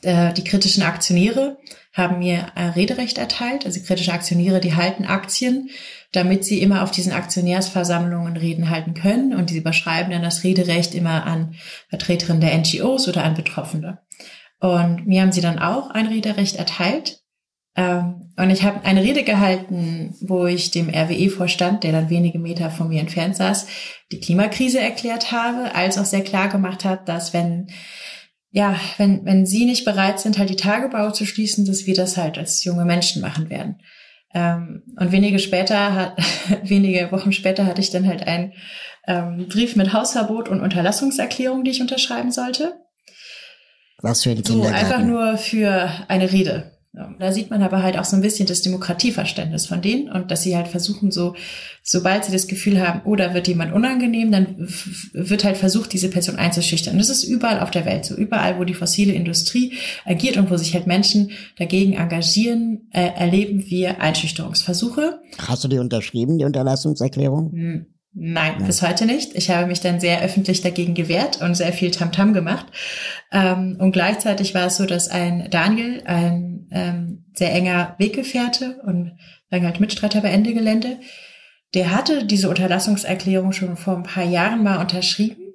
äh, die kritischen Aktionäre haben mir äh, Rederecht erteilt. Also kritische Aktionäre, die halten Aktien, damit sie immer auf diesen Aktionärsversammlungen Reden halten können. Und sie überschreiben dann das Rederecht immer an Vertreterinnen der NGOs oder an Betroffene. Und mir haben sie dann auch ein Rederecht erteilt. Ähm, und ich habe eine Rede gehalten, wo ich dem RWE-Vorstand, der dann wenige Meter von mir entfernt saß, die Klimakrise erklärt habe, als auch sehr klar gemacht hat, dass wenn ja, wenn, wenn sie nicht bereit sind, halt die Tagebau zu schließen, dass wir das halt als junge Menschen machen werden. Ähm, und wenige später, hat, [LAUGHS] wenige Wochen später hatte ich dann halt einen ähm, Brief mit Hausverbot und Unterlassungserklärung, die ich unterschreiben sollte. Was für ein Kindergarten? So einfach nur für eine Rede. Da sieht man aber halt auch so ein bisschen das Demokratieverständnis von denen und dass sie halt versuchen, so, sobald sie das Gefühl haben, oh, da wird jemand unangenehm, dann wird halt versucht, diese Person einzuschüchtern. Das ist überall auf der Welt so. Überall, wo die fossile Industrie agiert und wo sich halt Menschen dagegen engagieren, äh, erleben wir Einschüchterungsversuche. Hast du die unterschrieben, die Unterlassungserklärung? Hm. Nein, Nein, bis heute nicht. Ich habe mich dann sehr öffentlich dagegen gewehrt und sehr viel Tamtam -Tam gemacht. Ähm, und gleichzeitig war es so, dass ein Daniel, ein ähm, sehr enger Weggefährte und sagen halt Mitstreiter bei Ende Gelände, der hatte diese Unterlassungserklärung schon vor ein paar Jahren mal unterschrieben.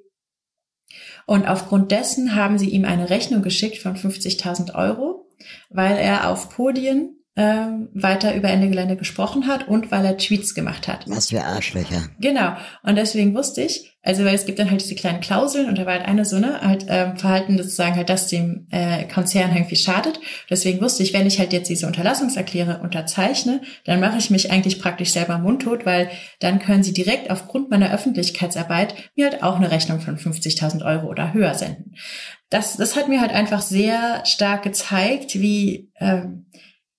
Und aufgrund dessen haben sie ihm eine Rechnung geschickt von 50.000 Euro, weil er auf Podien ähm, weiter über Ende Gelände gesprochen hat und weil er Tweets gemacht hat. Was für Arschlöcher. Genau. Und deswegen wusste ich, also weil es gibt dann halt diese kleinen Klauseln und da war halt eine so, ne, halt ähm, Verhalten sozusagen halt, das dem äh, Konzern irgendwie schadet. Deswegen wusste ich, wenn ich halt jetzt diese Unterlassungserkläre unterzeichne, dann mache ich mich eigentlich praktisch selber mundtot, weil dann können sie direkt aufgrund meiner Öffentlichkeitsarbeit mir halt auch eine Rechnung von 50.000 Euro oder höher senden. Das, das hat mir halt einfach sehr stark gezeigt, wie ähm,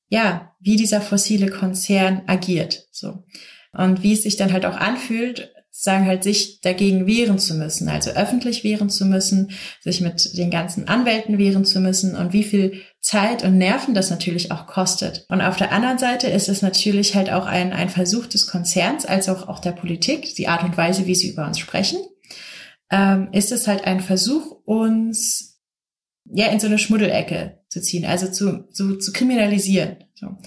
ja, wie dieser fossile Konzern agiert, so. Und wie es sich dann halt auch anfühlt, sagen halt, sich dagegen wehren zu müssen, also öffentlich wehren zu müssen, sich mit den ganzen Anwälten wehren zu müssen und wie viel Zeit und Nerven das natürlich auch kostet. Und auf der anderen Seite ist es natürlich halt auch ein, ein Versuch des Konzerns, als auch, auch der Politik, die Art und Weise, wie sie über uns sprechen, ähm, ist es halt ein Versuch, uns ja in so eine Schmuddelecke zu ziehen, also zu, zu, zu kriminalisieren. So.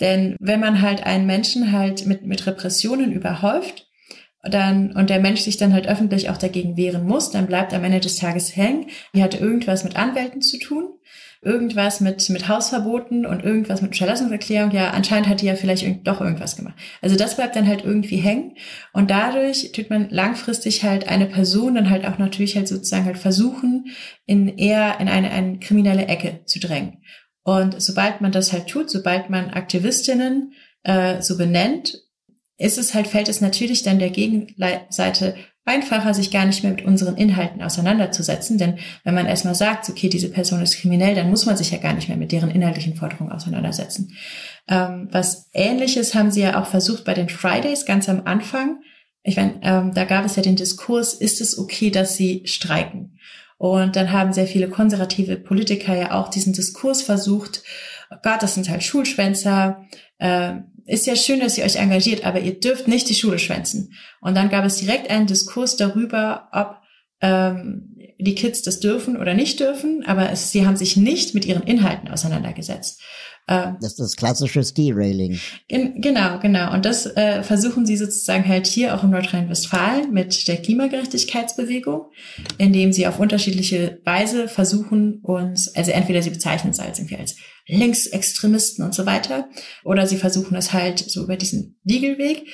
Denn wenn man halt einen Menschen halt mit, mit Repressionen überhäuft, dann, und der Mensch sich dann halt öffentlich auch dagegen wehren muss, dann bleibt am Ende des Tages hängen. Die hatte irgendwas mit Anwälten zu tun, irgendwas mit, mit Hausverboten und irgendwas mit Unterlassungserklärung. Ja, anscheinend hat die ja vielleicht doch irgendwas gemacht. Also das bleibt dann halt irgendwie hängen. Und dadurch tut man langfristig halt eine Person dann halt auch natürlich halt sozusagen halt versuchen, in eher in eine, eine kriminelle Ecke zu drängen. Und sobald man das halt tut, sobald man Aktivistinnen äh, so benennt, ist es halt, fällt es natürlich dann der Gegenseite einfacher, sich gar nicht mehr mit unseren Inhalten auseinanderzusetzen. Denn wenn man erstmal sagt, okay, diese Person ist kriminell, dann muss man sich ja gar nicht mehr mit deren inhaltlichen Forderungen auseinandersetzen. Ähm, was ähnliches haben sie ja auch versucht bei den Fridays ganz am Anfang. Ich meine, ähm, da gab es ja den Diskurs, ist es okay, dass sie streiken? Und dann haben sehr viele konservative Politiker ja auch diesen Diskurs versucht, oh Gott, das sind halt Schulschwänzer, äh, ist ja schön, dass ihr euch engagiert, aber ihr dürft nicht die Schule schwänzen. Und dann gab es direkt einen Diskurs darüber, ob ähm, die Kids das dürfen oder nicht dürfen, aber es, sie haben sich nicht mit ihren Inhalten auseinandergesetzt. Ähm, das ist das klassische Derailing. genau, genau. Und das äh, versuchen sie sozusagen halt hier auch in Nordrhein-Westfalen mit der Klimagerechtigkeitsbewegung, indem sie auf unterschiedliche Weise versuchen, uns, also entweder sie bezeichnen es als irgendwie als Linksextremisten und so weiter, oder sie versuchen es halt so über diesen Diegelweg,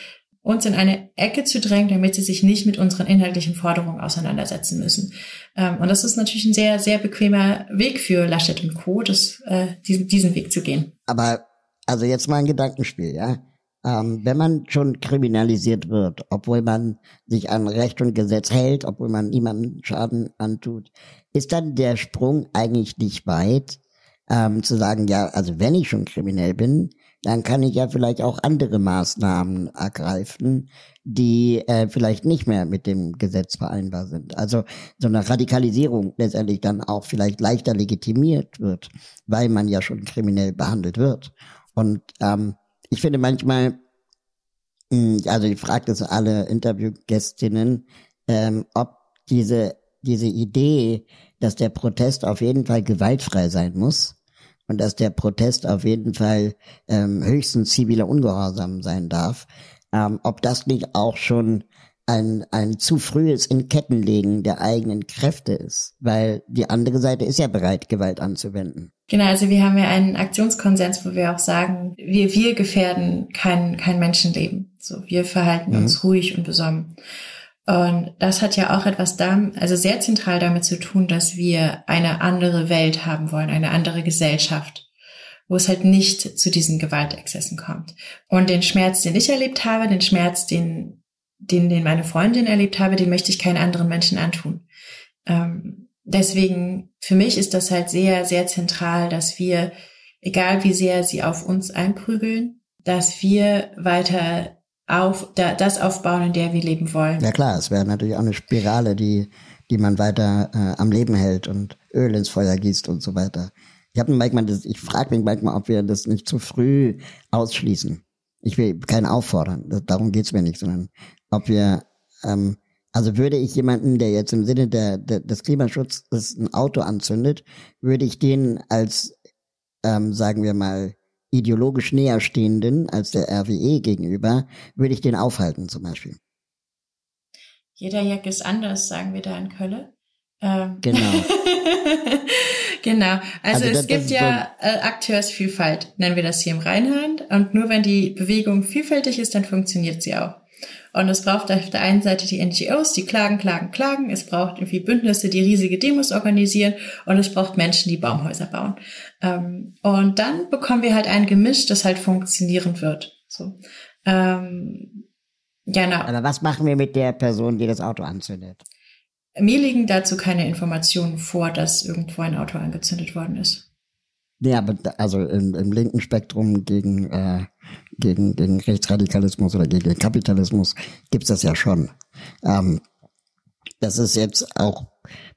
uns in eine Ecke zu drängen, damit sie sich nicht mit unseren inhaltlichen Forderungen auseinandersetzen müssen. Ähm, und das ist natürlich ein sehr, sehr bequemer Weg für Laschet und Co., das, äh, diesen, diesen Weg zu gehen. Aber also jetzt mal ein Gedankenspiel, ja. Ähm, wenn man schon kriminalisiert wird, obwohl man sich an Recht und Gesetz hält, obwohl man niemandem Schaden antut, ist dann der Sprung eigentlich nicht weit, ähm, zu sagen, ja, also wenn ich schon kriminell bin, dann kann ich ja vielleicht auch andere Maßnahmen ergreifen, die äh, vielleicht nicht mehr mit dem Gesetz vereinbar sind. Also so eine Radikalisierung letztendlich dann auch vielleicht leichter legitimiert wird, weil man ja schon kriminell behandelt wird. Und ähm, ich finde manchmal, mh, hm, also ich frage das alle Interviewgästinnen, ähm, ob diese diese Idee, dass der Protest auf jeden Fall gewaltfrei sein muss, und dass der Protest auf jeden Fall ähm, höchstens ziviler Ungehorsam sein darf. Ähm, ob das nicht auch schon ein, ein zu frühes Inkettenlegen der eigenen Kräfte ist, weil die andere Seite ist ja bereit, Gewalt anzuwenden. Genau, also wir haben ja einen Aktionskonsens, wo wir auch sagen, wir, wir gefährden kein, kein Menschenleben. So, wir verhalten mhm. uns ruhig und besonnen. Und das hat ja auch etwas da, also sehr zentral damit zu tun, dass wir eine andere Welt haben wollen, eine andere Gesellschaft, wo es halt nicht zu diesen Gewaltexzessen kommt. Und den Schmerz, den ich erlebt habe, den Schmerz, den, den, den meine Freundin erlebt habe, den möchte ich keinen anderen Menschen antun. Ähm, deswegen, für mich ist das halt sehr, sehr zentral, dass wir, egal wie sehr sie auf uns einprügeln, dass wir weiter auf da, das aufbauen, in der wir leben wollen. Ja klar, es wäre natürlich auch eine Spirale, die, die man weiter äh, am Leben hält und Öl ins Feuer gießt und so weiter. Ich habe manchmal, das, ich frage mich manchmal, ob wir das nicht zu früh ausschließen. Ich will keinen auffordern, das, darum geht's mir nicht, sondern ob wir, ähm, also würde ich jemanden, der jetzt im Sinne der, der, des Klimaschutzes ein Auto anzündet, würde ich den als, ähm, sagen wir mal, ideologisch näher stehenden als der RWE gegenüber, würde ich den aufhalten zum Beispiel. Jeder Jack ist anders, sagen wir da in Köln. Ähm. Genau. [LAUGHS] genau. Also, also es gibt ja so äh, Akteursvielfalt, nennen wir das hier im Rheinland. Und nur wenn die Bewegung vielfältig ist, dann funktioniert sie auch. Und es braucht auf der einen Seite die NGOs, die klagen, klagen, klagen. Es braucht irgendwie Bündnisse, die riesige Demos organisieren. Und es braucht Menschen, die Baumhäuser bauen. Ähm, und dann bekommen wir halt ein Gemisch, das halt funktionieren wird. So. Ähm, genau. Aber was machen wir mit der Person, die das Auto anzündet? Mir liegen dazu keine Informationen vor, dass irgendwo ein Auto angezündet worden ist. Ja, aber also im, im linken Spektrum gegen, äh, gegen, gegen Rechtsradikalismus oder gegen den Kapitalismus gibt's das ja schon. Ähm, das ist jetzt auch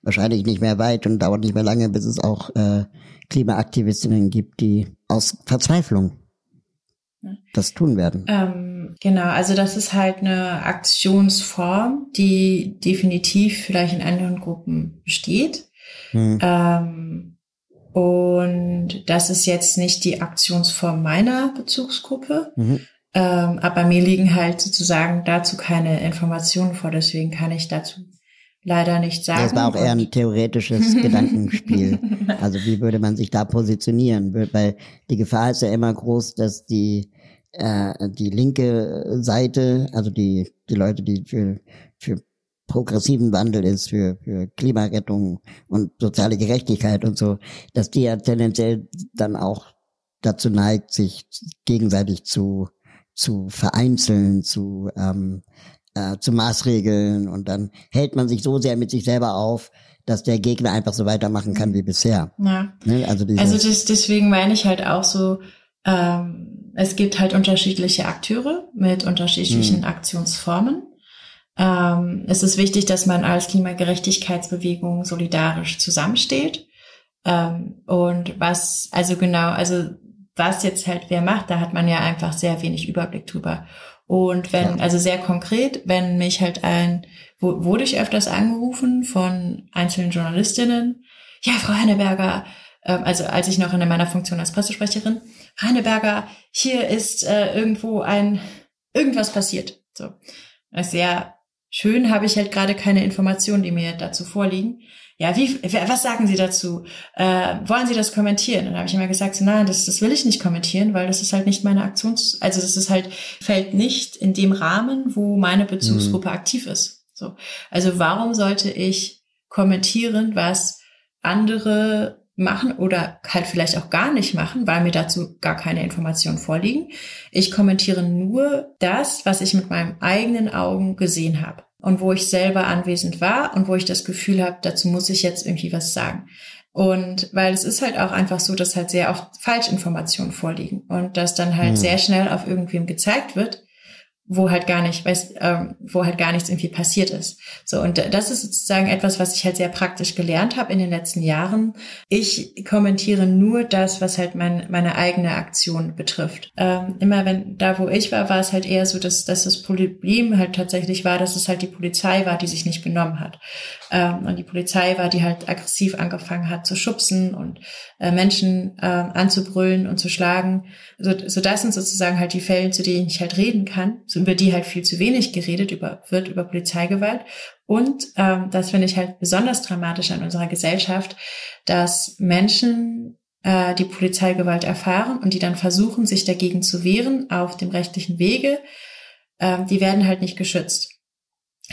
wahrscheinlich nicht mehr weit und dauert nicht mehr lange, bis es auch äh, Klimaaktivistinnen gibt, die aus Verzweiflung das tun werden. Ähm, genau, also das ist halt eine Aktionsform, die definitiv vielleicht in anderen Gruppen besteht. Hm. Ähm, und das ist jetzt nicht die Aktionsform meiner Bezugsgruppe. Mhm. Ähm, aber mir liegen halt sozusagen dazu keine Informationen vor, deswegen kann ich dazu leider nicht sagen. Das war auch eher ein theoretisches [LAUGHS] Gedankenspiel. Also wie würde man sich da positionieren? Weil die Gefahr ist ja immer groß, dass die äh, die linke Seite, also die die Leute, die für für progressiven Wandel ist, für für Klimarettung und soziale Gerechtigkeit und so, dass die ja tendenziell dann auch dazu neigt, sich gegenseitig zu zu vereinzeln, zu ähm, äh, zu Maßregeln und dann hält man sich so sehr mit sich selber auf, dass der Gegner einfach so weitermachen kann wie bisher. Ja. Ne? Also, also das, deswegen meine ich halt auch so, ähm, es gibt halt unterschiedliche Akteure mit unterschiedlichen hm. Aktionsformen. Ähm, es ist wichtig, dass man als Klimagerechtigkeitsbewegung solidarisch zusammensteht. Ähm, und was, also genau, also was jetzt halt wer macht, da hat man ja einfach sehr wenig Überblick drüber. Und wenn, ja. also sehr konkret, wenn mich halt ein, wo, wurde ich öfters angerufen von einzelnen Journalistinnen, ja, Frau Henneberger, äh, also als ich noch in meiner Funktion als Pressesprecherin, Heineberger, hier ist äh, irgendwo ein, irgendwas passiert. So. Sehr schön habe ich halt gerade keine Informationen, die mir dazu vorliegen ja, wie, was sagen Sie dazu? Äh, wollen Sie das kommentieren? Und dann habe ich immer gesagt, so, nein, das, das will ich nicht kommentieren, weil das ist halt nicht meine Aktions, also das ist halt, fällt nicht in dem Rahmen, wo meine Bezugsgruppe mhm. aktiv ist. So. Also warum sollte ich kommentieren, was andere machen oder halt vielleicht auch gar nicht machen, weil mir dazu gar keine Informationen vorliegen. Ich kommentiere nur das, was ich mit meinen eigenen Augen gesehen habe und wo ich selber anwesend war und wo ich das Gefühl habe, dazu muss ich jetzt irgendwie was sagen. Und weil es ist halt auch einfach so, dass halt sehr oft Falschinformationen vorliegen und dass dann halt mhm. sehr schnell auf irgendwem gezeigt wird, wo halt gar nicht, weiß, ähm, wo halt gar nichts irgendwie passiert ist. So und das ist sozusagen etwas, was ich halt sehr praktisch gelernt habe in den letzten Jahren. Ich kommentiere nur das, was halt mein, meine eigene Aktion betrifft. Ähm, immer wenn da, wo ich war, war es halt eher so, dass, dass das Problem halt tatsächlich war, dass es halt die Polizei war, die sich nicht benommen hat. Ähm, und die Polizei war, die halt aggressiv angefangen hat zu schubsen und äh, Menschen äh, anzubrüllen und zu schlagen. So, so das sind sozusagen halt die Fälle, zu denen ich halt reden kann. So über die halt viel zu wenig geredet über, wird, über Polizeigewalt. Und ähm, das finde ich halt besonders dramatisch an unserer Gesellschaft, dass Menschen äh, die Polizeigewalt erfahren und die dann versuchen, sich dagegen zu wehren auf dem rechtlichen Wege, äh, die werden halt nicht geschützt.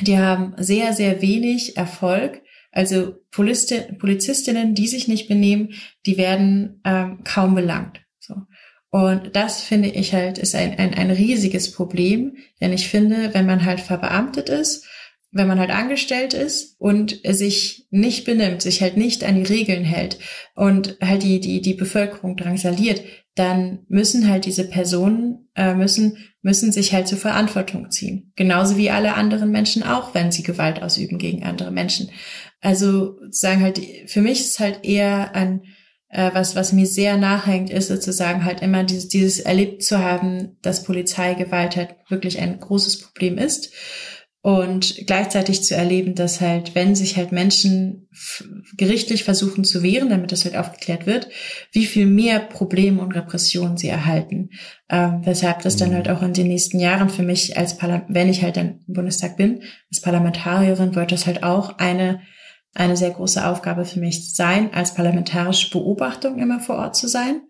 Die haben sehr, sehr wenig Erfolg. Also Polizistinnen, die sich nicht benehmen, die werden ähm, kaum belangt. Und das finde ich halt ist ein, ein, ein riesiges Problem, denn ich finde, wenn man halt verbeamtet ist, wenn man halt angestellt ist und sich nicht benimmt, sich halt nicht an die Regeln hält und halt die, die, die Bevölkerung drangsaliert, dann müssen halt diese Personen, äh, müssen, müssen sich halt zur Verantwortung ziehen. Genauso wie alle anderen Menschen auch, wenn sie Gewalt ausüben gegen andere Menschen. Also sagen halt, für mich ist halt eher ein, äh, was, was mir sehr nachhängt, ist sozusagen halt immer dieses, dieses erlebt zu haben, dass Polizeigewalt halt wirklich ein großes Problem ist. Und gleichzeitig zu erleben, dass halt, wenn sich halt Menschen gerichtlich versuchen zu wehren, damit das halt aufgeklärt wird, wie viel mehr Probleme und Repressionen sie erhalten. Ähm, weshalb das dann mhm. halt auch in den nächsten Jahren für mich als Parlament, wenn ich halt dann im Bundestag bin, als Parlamentarierin, wird das halt auch eine eine sehr große Aufgabe für mich sein, als parlamentarische Beobachtung immer vor Ort zu sein.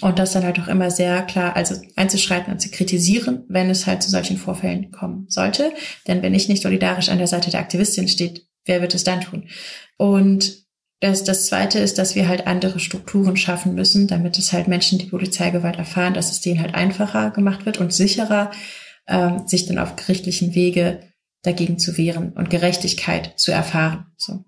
Und das dann halt auch immer sehr klar, also einzuschreiten und zu kritisieren, wenn es halt zu solchen Vorfällen kommen sollte. Denn wenn ich nicht solidarisch an der Seite der Aktivistin steht, wer wird es dann tun? Und das, das Zweite ist, dass wir halt andere Strukturen schaffen müssen, damit es halt Menschen, die Polizeigewalt erfahren, dass es denen halt einfacher gemacht wird und sicherer, ähm, sich dann auf gerichtlichen Wege dagegen zu wehren und Gerechtigkeit zu erfahren. So.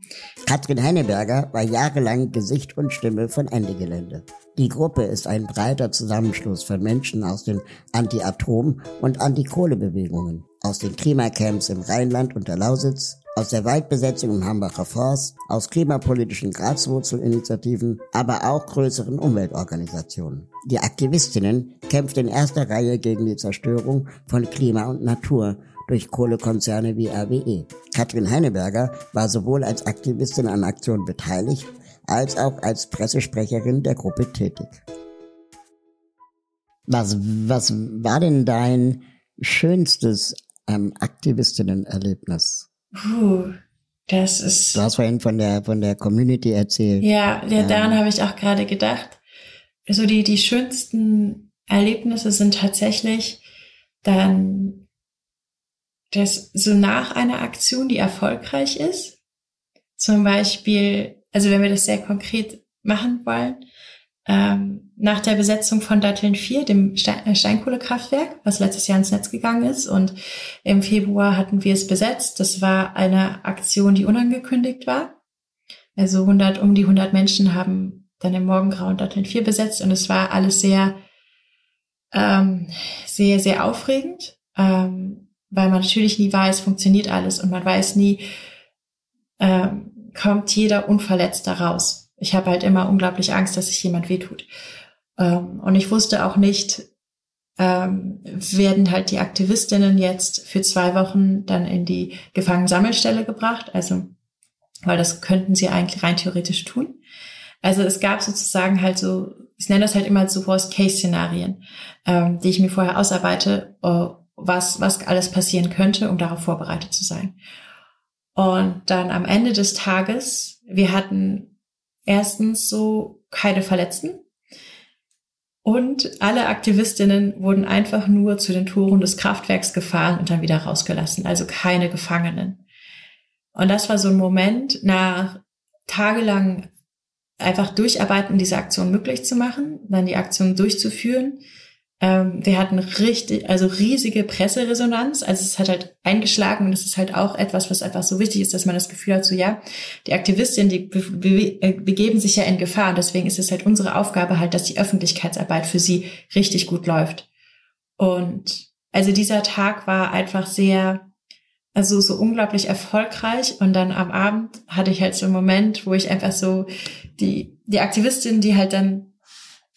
Katrin Heineberger war jahrelang Gesicht und Stimme von Ende Gelände. Die Gruppe ist ein breiter Zusammenschluss von Menschen aus den Anti-Atom- und Anti-Kohle-Bewegungen, aus den Klimacamps im Rheinland und der Lausitz, aus der Waldbesetzung im Hambacher Forst, aus klimapolitischen Graswurzelinitiativen, aber auch größeren Umweltorganisationen. Die Aktivistinnen kämpft in erster Reihe gegen die Zerstörung von Klima und Natur durch Kohlekonzerne wie RWE. Katrin Heineberger war sowohl als Aktivistin an Aktionen beteiligt, als auch als Pressesprecherin der Gruppe tätig. Was, was war denn dein schönstes ähm, Aktivistinnenerlebnis? Puh, das ist. Du hast vorhin von der von der Community erzählt. Ja, ja daran ähm. habe ich auch gerade gedacht. So die die schönsten Erlebnisse sind tatsächlich dann das so nach einer Aktion, die erfolgreich ist. Zum Beispiel, also wenn wir das sehr konkret machen wollen, ähm, nach der Besetzung von Datteln 4, dem äh, Steinkohlekraftwerk, was letztes Jahr ins Netz gegangen ist. Und im Februar hatten wir es besetzt. Das war eine Aktion, die unangekündigt war. Also 100, um die 100 Menschen haben dann im Morgengrauen Datteln 4 besetzt und es war alles sehr, ähm, sehr, sehr aufregend, ähm, weil man natürlich nie weiß, funktioniert alles und man weiß nie, ähm, kommt jeder unverletzt da raus ich habe halt immer unglaublich Angst, dass sich jemand wehtut. Ähm, und ich wusste auch nicht, ähm, werden halt die Aktivistinnen jetzt für zwei Wochen dann in die Gefangensammelstelle gebracht. Also, weil das könnten sie eigentlich rein theoretisch tun. Also es gab sozusagen halt so, ich nenne das halt immer so Worst-Case-Szenarien, ähm, die ich mir vorher ausarbeite, uh, was, was alles passieren könnte, um darauf vorbereitet zu sein. Und dann am Ende des Tages, wir hatten erstens so keine Verletzten. Und alle Aktivistinnen wurden einfach nur zu den Toren des Kraftwerks gefahren und dann wieder rausgelassen. Also keine Gefangenen. Und das war so ein Moment, nach tagelang einfach durcharbeiten, diese Aktion möglich zu machen, dann die Aktion durchzuführen, ähm, wir hatten richtig, also riesige Presseresonanz. Also es hat halt eingeschlagen und es ist halt auch etwas, was einfach so wichtig ist, dass man das Gefühl hat, so ja, die Aktivistinnen, die be be äh, begeben sich ja in Gefahr. Und deswegen ist es halt unsere Aufgabe halt, dass die Öffentlichkeitsarbeit für sie richtig gut läuft. Und also dieser Tag war einfach sehr, also so unglaublich erfolgreich. Und dann am Abend hatte ich halt so einen Moment, wo ich einfach so die, die Aktivistinnen, die halt dann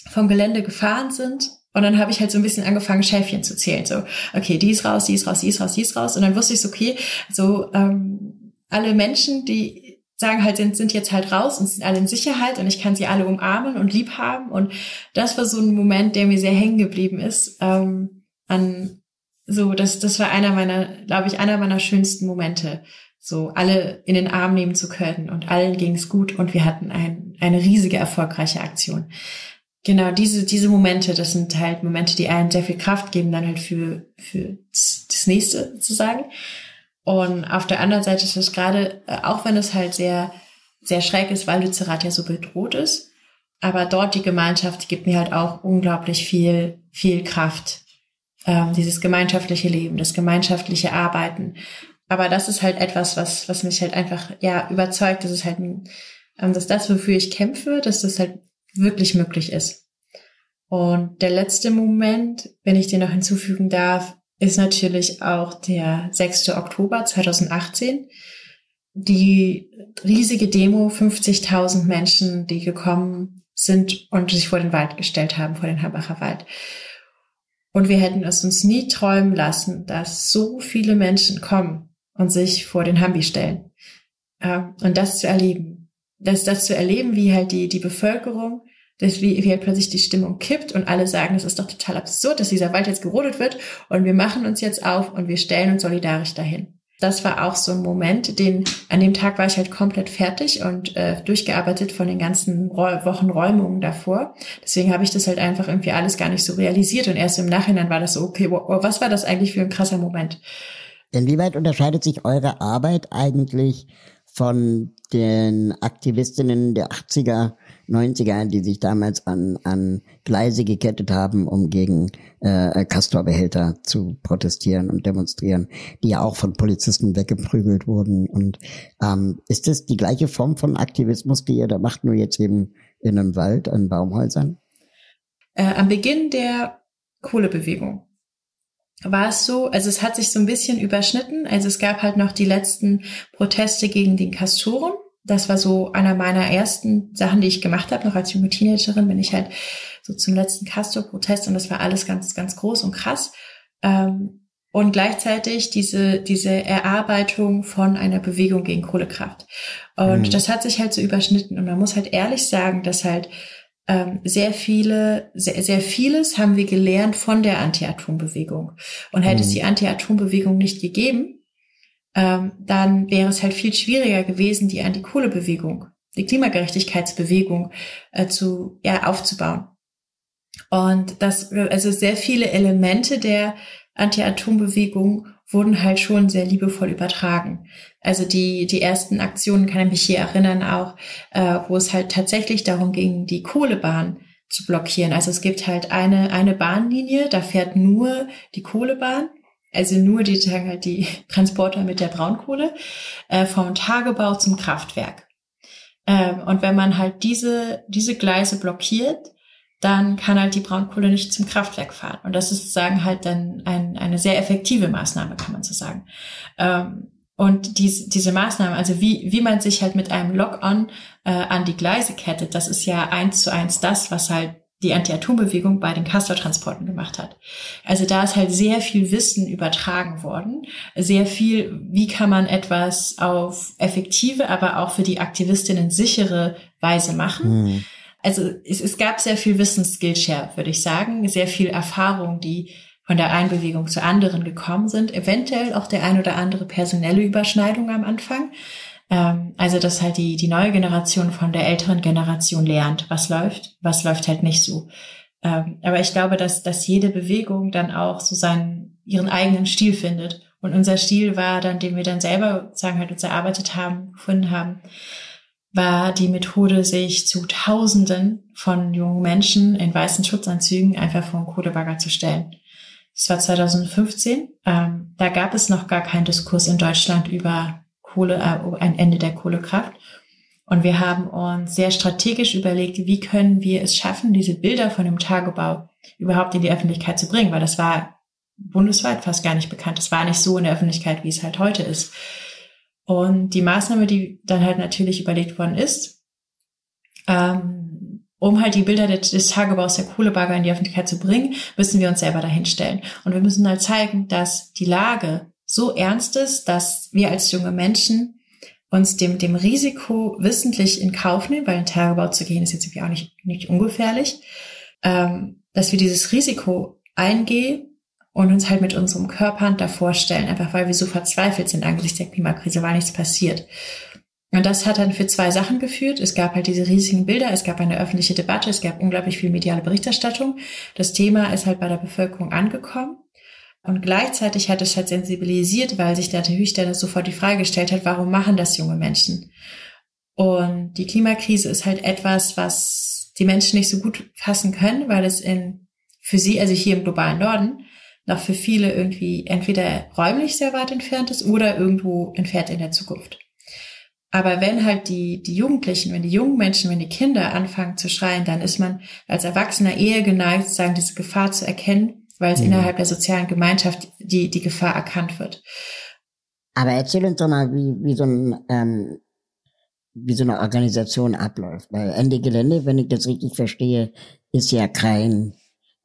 vom Gelände gefahren sind, und dann habe ich halt so ein bisschen angefangen, Schäfchen zu zählen. So, okay, die ist raus, die ist raus, die ist raus, die ist raus. Und dann wusste ich so, okay, so ähm, alle Menschen, die sagen halt, sind, sind jetzt halt raus und sind alle in Sicherheit und ich kann sie alle umarmen und lieb haben. Und das war so ein Moment, der mir sehr hängen geblieben ist. Ähm, an so, das, das war einer meiner, glaube ich, einer meiner schönsten Momente. So alle in den Arm nehmen zu können und allen ging es gut und wir hatten ein, eine riesige erfolgreiche Aktion. Genau, diese, diese Momente, das sind halt Momente, die einen sehr viel Kraft geben, dann halt für, für das nächste zu sagen. Und auf der anderen Seite ist es gerade, äh, auch wenn es halt sehr, sehr schräg ist, weil Lützerath ja so bedroht ist, aber dort die Gemeinschaft die gibt mir halt auch unglaublich viel, viel Kraft. Ähm, dieses gemeinschaftliche Leben, das gemeinschaftliche Arbeiten. Aber das ist halt etwas, was, was mich halt einfach, ja, überzeugt, dass es halt, ähm, dass das, wofür ich kämpfe, dass das halt wirklich möglich ist. Und der letzte Moment, wenn ich den noch hinzufügen darf, ist natürlich auch der 6. Oktober 2018. Die riesige Demo, 50.000 Menschen, die gekommen sind und sich vor den Wald gestellt haben, vor den Hambacher Wald. Und wir hätten es uns nie träumen lassen, dass so viele Menschen kommen und sich vor den Hambi stellen. Und das zu erleben. Das, das zu erleben, wie halt die, die Bevölkerung dass wie, wie halt plötzlich die Stimmung kippt und alle sagen, es ist doch total absurd, dass dieser Wald jetzt gerodet wird und wir machen uns jetzt auf und wir stellen uns solidarisch dahin. das war auch so ein Moment, den an dem Tag war ich halt komplett fertig und äh, durchgearbeitet von den ganzen Wochen Räumungen davor. Deswegen habe ich das halt einfach irgendwie alles gar nicht so realisiert und erst im Nachhinein war das so, okay, wow, was war das eigentlich für ein krasser Moment? Inwieweit unterscheidet sich eure Arbeit eigentlich von den Aktivistinnen der 80er 90er, die sich damals an, an Gleise gekettet haben, um gegen äh, Castor-Behälter zu protestieren und demonstrieren, die ja auch von Polizisten weggeprügelt wurden. Und ähm, ist das die gleiche Form von Aktivismus, die ihr da macht, nur jetzt eben in einem Wald, an Baumhäusern? Äh, am Beginn der Kohlebewegung war es so, also es hat sich so ein bisschen überschnitten. Also es gab halt noch die letzten Proteste gegen den Castoren das war so einer meiner ersten Sachen, die ich gemacht habe, noch als junge Teenagerin, bin ich halt so zum letzten Castor-Protest und das war alles ganz, ganz groß und krass. Ähm, und gleichzeitig diese, diese Erarbeitung von einer Bewegung gegen Kohlekraft. Und mhm. das hat sich halt so überschnitten. Und man muss halt ehrlich sagen, dass halt ähm, sehr viele, sehr, sehr vieles haben wir gelernt von der Anti-Atom-Bewegung. Und hätte mhm. es die Anti-Atom-Bewegung nicht gegeben, ähm, dann wäre es halt viel schwieriger gewesen, die Anti-Kohle-Bewegung, die Klimagerechtigkeitsbewegung äh, zu ja, aufzubauen. Und das, also sehr viele Elemente der Anti-Atom-Bewegung wurden halt schon sehr liebevoll übertragen. Also die, die ersten Aktionen kann ich mich hier erinnern auch, äh, wo es halt tatsächlich darum ging, die Kohlebahn zu blockieren. Also es gibt halt eine, eine Bahnlinie, da fährt nur die Kohlebahn also nur die, die Transporter mit der Braunkohle, äh, vom Tagebau zum Kraftwerk. Ähm, und wenn man halt diese, diese Gleise blockiert, dann kann halt die Braunkohle nicht zum Kraftwerk fahren. Und das ist sozusagen halt dann ein, eine sehr effektive Maßnahme, kann man so sagen. Ähm, und diese, diese Maßnahme, also wie, wie man sich halt mit einem Lock-on äh, an die Gleise kettet, das ist ja eins zu eins das, was halt die Anti-Atom-Bewegung bei den Castor-Transporten gemacht hat. Also da ist halt sehr viel Wissen übertragen worden, sehr viel, wie kann man etwas auf effektive, aber auch für die Aktivistinnen sichere Weise machen. Mhm. Also es, es gab sehr viel Wissens-Skillshare, würde ich sagen, sehr viel Erfahrung, die von der einen Bewegung zur anderen gekommen sind, eventuell auch der ein oder andere personelle Überschneidung am Anfang. Ähm, also, dass halt die, die neue Generation von der älteren Generation lernt, was läuft, was läuft halt nicht so. Ähm, aber ich glaube, dass, dass jede Bewegung dann auch so seinen, ihren eigenen Stil findet. Und unser Stil war dann, den wir dann selber, sagen halt, uns erarbeitet haben, gefunden haben, war die Methode, sich zu Tausenden von jungen Menschen in weißen Schutzanzügen einfach vor einen Kohlebagger zu stellen. Das war 2015. Ähm, da gab es noch gar keinen Diskurs in Deutschland über Kohle, äh, ein Ende der Kohlekraft. Und wir haben uns sehr strategisch überlegt, wie können wir es schaffen, diese Bilder von dem Tagebau überhaupt in die Öffentlichkeit zu bringen, weil das war bundesweit fast gar nicht bekannt. Das war nicht so in der Öffentlichkeit, wie es halt heute ist. Und die Maßnahme, die dann halt natürlich überlegt worden ist, ähm, um halt die Bilder des, Tagebaus der Kohlebagger in die Öffentlichkeit zu bringen, müssen wir uns selber dahinstellen. Und wir müssen halt zeigen, dass die Lage so ernst ist, dass wir als junge Menschen uns dem, dem Risiko wissentlich in Kauf nehmen, weil in Tagebau zu gehen ist jetzt irgendwie auch nicht, nicht ungefährlich, ähm, dass wir dieses Risiko eingehen und uns halt mit unserem Körper davor stellen, einfach weil wir so verzweifelt sind angesichts der Klimakrise, weil nichts passiert. Und das hat dann für zwei Sachen geführt. Es gab halt diese riesigen Bilder, es gab eine öffentliche Debatte, es gab unglaublich viel mediale Berichterstattung. Das Thema ist halt bei der Bevölkerung angekommen. Und gleichzeitig hat es halt sensibilisiert, weil sich natürlich dann sofort die Frage gestellt hat, warum machen das junge Menschen? Und die Klimakrise ist halt etwas, was die Menschen nicht so gut fassen können, weil es in, für sie, also hier im globalen Norden, noch für viele irgendwie entweder räumlich sehr weit entfernt ist oder irgendwo entfernt in der Zukunft. Aber wenn halt die, die Jugendlichen, wenn die jungen Menschen, wenn die Kinder anfangen zu schreien, dann ist man als Erwachsener eher geneigt, sagen, diese Gefahr zu erkennen weil es mhm. innerhalb der sozialen Gemeinschaft die, die Gefahr erkannt wird. Aber erzähl uns doch mal, wie, wie so ein, ähm, wie so eine Organisation abläuft. Weil Ende Gelände, wenn ich das richtig verstehe, ist ja kein,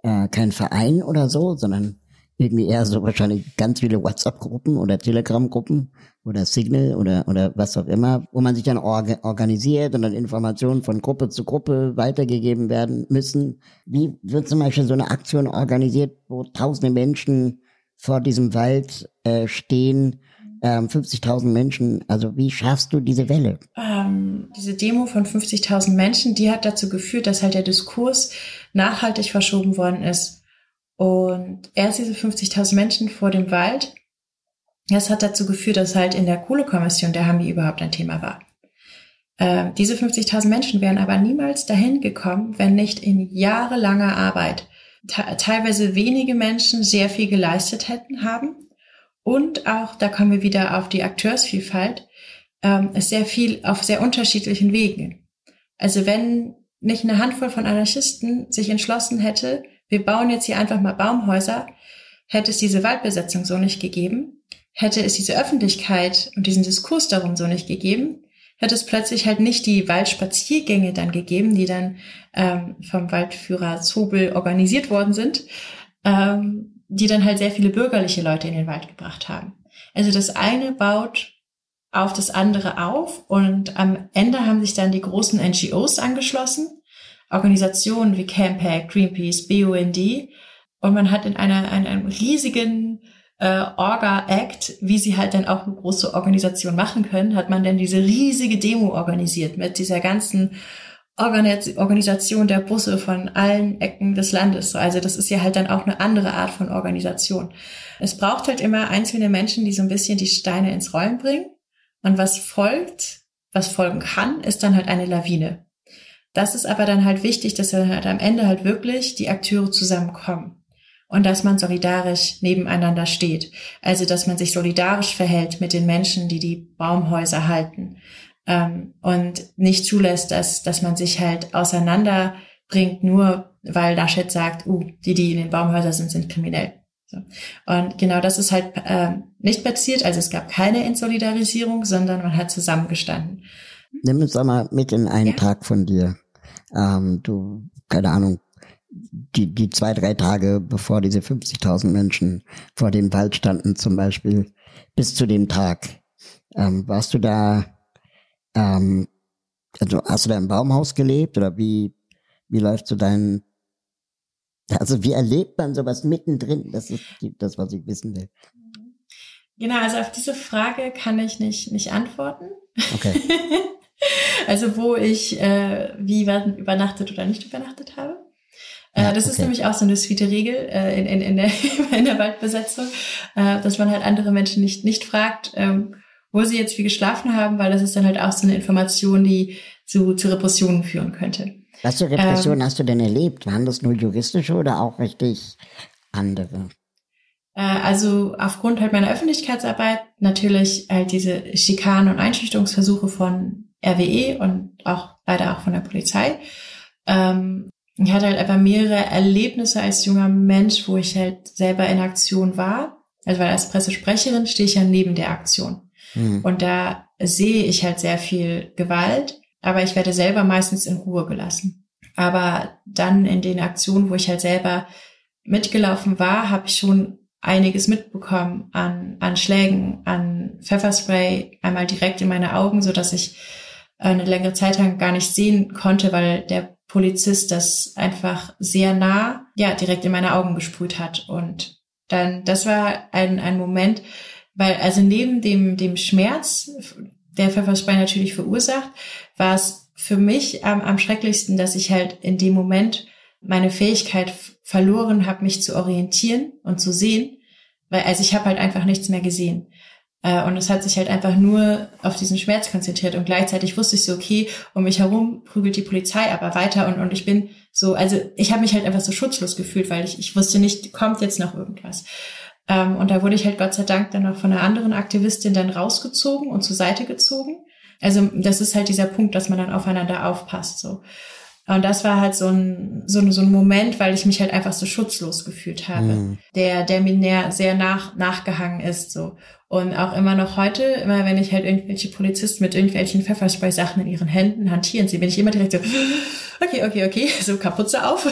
äh, kein Verein oder so, sondern irgendwie eher so wahrscheinlich ganz viele WhatsApp-Gruppen oder Telegram-Gruppen oder Signal oder, oder was auch immer, wo man sich dann orga organisiert und dann Informationen von Gruppe zu Gruppe weitergegeben werden müssen. Wie wird zum Beispiel so eine Aktion organisiert, wo tausende Menschen vor diesem Wald äh, stehen ähm, 50.000 Menschen, also wie schaffst du diese Welle? Ähm, diese Demo von 50.000 Menschen, die hat dazu geführt, dass halt der Diskurs nachhaltig verschoben worden ist. Und erst diese 50.000 Menschen vor dem Wald, das hat dazu geführt, dass halt in der Kohlekommission der Hami überhaupt ein Thema war. Äh, diese 50.000 Menschen wären aber niemals dahin gekommen, wenn nicht in jahrelanger Arbeit teilweise wenige Menschen sehr viel geleistet hätten haben und auch, da kommen wir wieder auf die Akteursvielfalt, ähm, ist sehr viel auf sehr unterschiedlichen Wegen. Also wenn nicht eine Handvoll von Anarchisten sich entschlossen hätte, wir bauen jetzt hier einfach mal Baumhäuser, hätte es diese Waldbesetzung so nicht gegeben, hätte es diese Öffentlichkeit und diesen Diskurs darum so nicht gegeben, hätte es plötzlich halt nicht die Waldspaziergänge dann gegeben, die dann ähm, vom Waldführer Zobel organisiert worden sind, ähm, die dann halt sehr viele bürgerliche Leute in den Wald gebracht haben. Also das eine baut auf das andere auf und am Ende haben sich dann die großen NGOs angeschlossen, Organisationen wie Campact, Greenpeace, BUND und man hat in einer, einer einem riesigen äh, Orga-Act, wie sie halt dann auch eine große Organisation machen können, hat man dann diese riesige Demo organisiert mit dieser ganzen Organisation der Busse von allen Ecken des Landes. Also das ist ja halt dann auch eine andere Art von Organisation. Es braucht halt immer einzelne Menschen, die so ein bisschen die Steine ins Rollen bringen. Und was folgt, was folgen kann, ist dann halt eine Lawine. Das ist aber dann halt wichtig, dass dann halt am Ende halt wirklich die Akteure zusammenkommen und dass man solidarisch nebeneinander steht. Also, dass man sich solidarisch verhält mit den Menschen, die die Baumhäuser halten ähm, und nicht zulässt, dass, dass man sich halt auseinanderbringt, nur weil Laschet sagt, uh, die, die in den Baumhäusern sind, sind kriminell. So. Und genau das ist halt äh, nicht passiert. Also es gab keine Insolidarisierung, sondern man hat zusammengestanden. Nimm uns einmal mit in einen ja. Tag von dir. Ähm, du, keine Ahnung, die, die zwei, drei Tage bevor diese 50.000 Menschen vor dem Wald standen zum Beispiel, bis zu dem Tag. Ähm, warst du da ähm, also hast du da im Baumhaus gelebt oder wie, wie läuft so dein, also wie erlebt man sowas mittendrin? Das ist das, was ich wissen will. Genau, also auf diese Frage kann ich nicht, nicht antworten. Okay. [LAUGHS] [LAUGHS] also wo ich äh, wie übernachtet oder nicht übernachtet habe. Äh, ja, das okay. ist nämlich auch so eine sweete Regel äh, in, in, in, der, [LAUGHS] in der Waldbesetzung, äh, dass man halt andere Menschen nicht, nicht fragt, ähm, wo sie jetzt wie geschlafen haben, weil das ist dann halt auch so eine Information, die zu, zu Repressionen führen könnte. Was für Repressionen ähm, hast du denn erlebt? Waren das nur juristische oder auch richtig andere? Äh, also aufgrund halt meiner Öffentlichkeitsarbeit natürlich halt diese Schikanen und Einschüchterungsversuche von RWE und auch leider auch von der Polizei. Ähm, ich hatte halt einfach mehrere Erlebnisse als junger Mensch, wo ich halt selber in Aktion war. Also weil als Pressesprecherin stehe ich ja neben der Aktion. Mhm. Und da sehe ich halt sehr viel Gewalt, aber ich werde selber meistens in Ruhe gelassen. Aber dann in den Aktionen, wo ich halt selber mitgelaufen war, habe ich schon einiges mitbekommen an, an Schlägen, an Pfefferspray, einmal direkt in meine Augen, so dass ich eine längere Zeit lang gar nicht sehen konnte, weil der Polizist das einfach sehr nah, ja, direkt in meine Augen gesprüht hat. Und dann, das war ein, ein Moment, weil also neben dem, dem Schmerz, der Pfefferspray natürlich verursacht, war es für mich am, am schrecklichsten, dass ich halt in dem Moment meine Fähigkeit verloren habe, mich zu orientieren und zu sehen, weil also ich habe halt einfach nichts mehr gesehen. Äh, und es hat sich halt einfach nur auf diesen Schmerz konzentriert und gleichzeitig wusste ich so, okay, um mich herum prügelt die Polizei aber weiter und, und ich bin so, also ich habe mich halt einfach so schutzlos gefühlt, weil ich, ich wusste nicht, kommt jetzt noch irgendwas. Ähm, und da wurde ich halt Gott sei Dank dann noch von einer anderen Aktivistin dann rausgezogen und zur Seite gezogen. Also das ist halt dieser Punkt, dass man dann aufeinander aufpasst. So. Und das war halt so ein, so ein, so ein Moment, weil ich mich halt einfach so schutzlos gefühlt habe, mhm. der, der mir sehr nach, nachgehangen ist. So. Und auch immer noch heute, immer wenn ich halt irgendwelche Polizisten mit irgendwelchen Pfefferspray-Sachen in ihren Händen hantieren sehe, bin ich immer direkt so, [GASPS] okay, okay, okay, [LAUGHS] so Kapuze auf.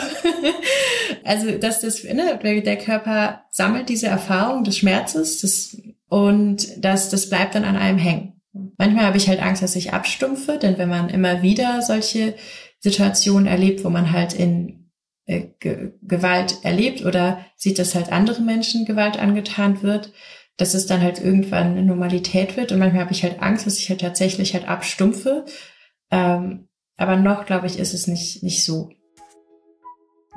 [LAUGHS] also, dass das, ne, der Körper sammelt diese Erfahrung des Schmerzes das, und das, das bleibt dann an einem hängen. Manchmal habe ich halt Angst, dass ich abstumpfe, denn wenn man immer wieder solche Situationen erlebt, wo man halt in äh, Ge Gewalt erlebt oder sieht, dass halt andere Menschen Gewalt angetan wird, dass es dann halt irgendwann eine Normalität wird. Und manchmal habe ich halt Angst, dass ich halt tatsächlich halt abstumpfe. Ähm, aber noch, glaube ich, ist es nicht, nicht so.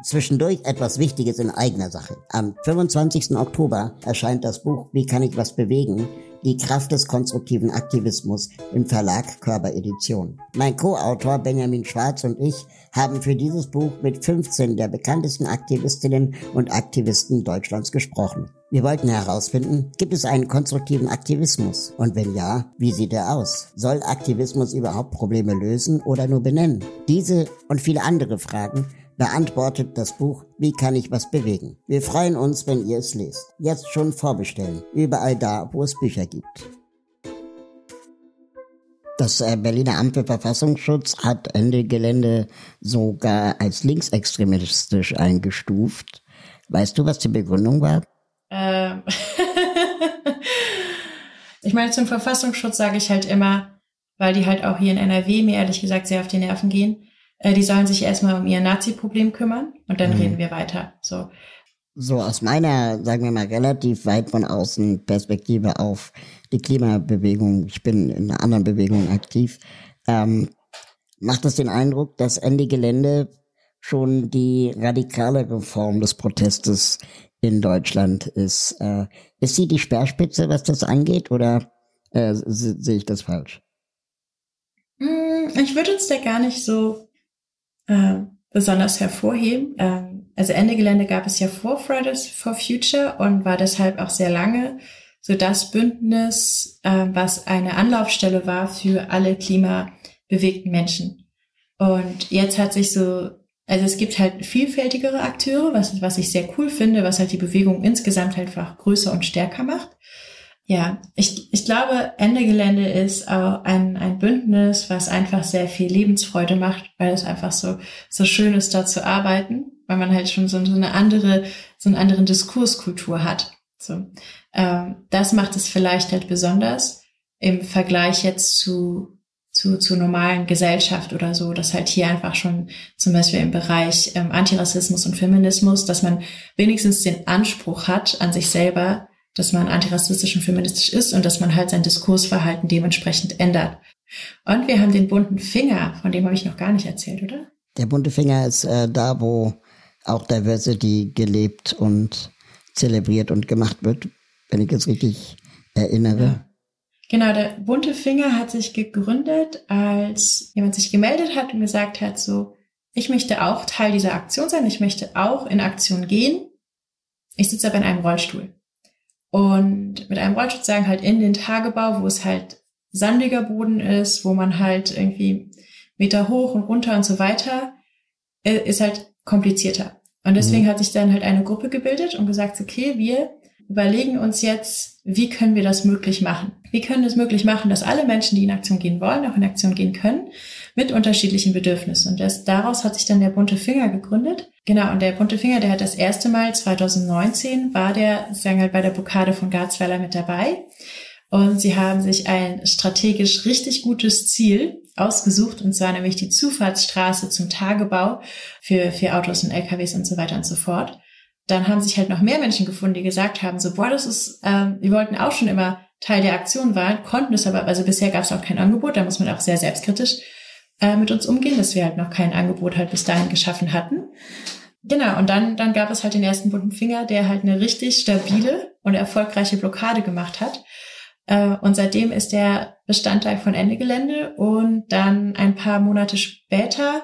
Zwischendurch etwas Wichtiges in eigener Sache. Am 25. Oktober erscheint das Buch Wie kann ich was bewegen? Die Kraft des konstruktiven Aktivismus im Verlag Körper Edition. Mein Co-Autor Benjamin Schwarz und ich haben für dieses Buch mit 15 der bekanntesten Aktivistinnen und Aktivisten Deutschlands gesprochen. Wir wollten herausfinden, gibt es einen konstruktiven Aktivismus? Und wenn ja, wie sieht er aus? Soll Aktivismus überhaupt Probleme lösen oder nur benennen? Diese und viele andere Fragen beantwortet das Buch Wie kann ich was bewegen? Wir freuen uns, wenn ihr es lest. Jetzt schon vorbestellen. Überall da, wo es Bücher gibt. Das äh, Berliner Amt für Verfassungsschutz hat Ende Gelände sogar als linksextremistisch eingestuft. Weißt du, was die Begründung war? Ähm [LAUGHS] ich meine, zum Verfassungsschutz sage ich halt immer, weil die halt auch hier in NRW mir ehrlich gesagt sehr auf die Nerven gehen äh, die sollen sich erstmal um ihr Nazi-Problem kümmern und dann mhm. reden wir weiter. So. So aus meiner, sagen wir mal, relativ weit von außen Perspektive auf die Klimabewegung, ich bin in einer anderen Bewegung aktiv, ähm, macht es den Eindruck, dass Ende Gelände schon die radikalere Form des Protestes in Deutschland ist. Äh, ist sie die Speerspitze, was das angeht, oder äh, sehe ich das falsch? Hm, ich würde uns da gar nicht so äh, besonders hervorheben. Ähm, also Ende Gelände gab es ja vor Fridays for Future und war deshalb auch sehr lange so das Bündnis, äh, was eine Anlaufstelle war für alle klimabewegten Menschen. Und jetzt hat sich so, also es gibt halt vielfältigere Akteure, was, was ich sehr cool finde, was halt die Bewegung insgesamt halt einfach größer und stärker macht. Ja, ich, ich glaube, Ende Gelände ist auch ein, ein Bündnis, was einfach sehr viel Lebensfreude macht, weil es einfach so, so schön ist, da zu arbeiten, weil man halt schon so, so eine andere, so einen anderen Diskurskultur hat. So, ähm, das macht es vielleicht halt besonders im Vergleich jetzt zu, zu, zu normalen Gesellschaft oder so, dass halt hier einfach schon zum Beispiel im Bereich ähm, Antirassismus und Feminismus, dass man wenigstens den Anspruch hat an sich selber, dass man antirassistisch und feministisch ist und dass man halt sein Diskursverhalten dementsprechend ändert. Und wir haben den bunten Finger, von dem habe ich noch gar nicht erzählt, oder? Der bunte Finger ist äh, da, wo auch Diversity gelebt und zelebriert und gemacht wird, wenn ich es richtig erinnere. Ja. Genau, der bunte Finger hat sich gegründet, als jemand sich gemeldet hat und gesagt hat, so, ich möchte auch Teil dieser Aktion sein, ich möchte auch in Aktion gehen. Ich sitze aber in einem Rollstuhl. Und mit einem Rollstuhlzagen halt in den Tagebau, wo es halt sandiger Boden ist, wo man halt irgendwie Meter hoch und runter und so weiter, äh, ist halt komplizierter. Und deswegen mhm. hat sich dann halt eine Gruppe gebildet und gesagt, okay, wir überlegen uns jetzt, wie können wir das möglich machen? Wie können wir es möglich machen, dass alle Menschen, die in Aktion gehen wollen, auch in Aktion gehen können, mit unterschiedlichen Bedürfnissen. Und das, daraus hat sich dann der bunte Finger gegründet. Genau, und der bunte Finger, der hat das erste Mal 2019 war der, sagen wir bei der Blockade von Garzweiler mit dabei. Und sie haben sich ein strategisch richtig gutes Ziel ausgesucht, und zwar nämlich die Zufahrtsstraße zum Tagebau für, für Autos und LKWs und so weiter und so fort. Dann haben sich halt noch mehr Menschen gefunden, die gesagt haben, so, boah, das ist, ähm, wir wollten auch schon immer Teil der Aktion waren, konnten es aber, also bisher gab es auch kein Angebot, da muss man auch sehr selbstkritisch äh, mit uns umgehen, dass wir halt noch kein Angebot halt bis dahin geschaffen hatten. Genau, und dann, dann gab es halt den ersten bunten Finger, der halt eine richtig stabile und erfolgreiche Blockade gemacht hat. Äh, und seitdem ist der Bestandteil von Ende Gelände und dann ein paar Monate später,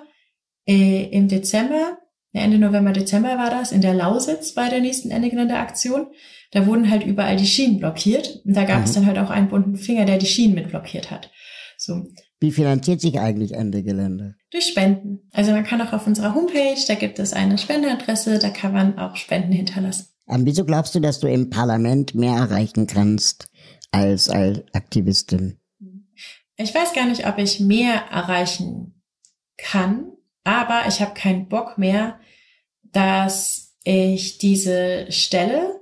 äh, im Dezember, Ende November, Dezember war das, in der Lausitz bei der nächsten Ende Gelände Aktion, da wurden halt überall die Schienen blockiert. Und da gab mhm. es dann halt auch einen bunten Finger, der die Schienen mit blockiert hat. So. Wie finanziert sich eigentlich Ende Gelände? Durch Spenden. Also man kann auch auf unserer Homepage, da gibt es eine Spendeadresse, da kann man auch Spenden hinterlassen. Aber wieso glaubst du, dass du im Parlament mehr erreichen kannst als, als Aktivistin? Ich weiß gar nicht, ob ich mehr erreichen kann, aber ich habe keinen Bock mehr, dass ich diese Stelle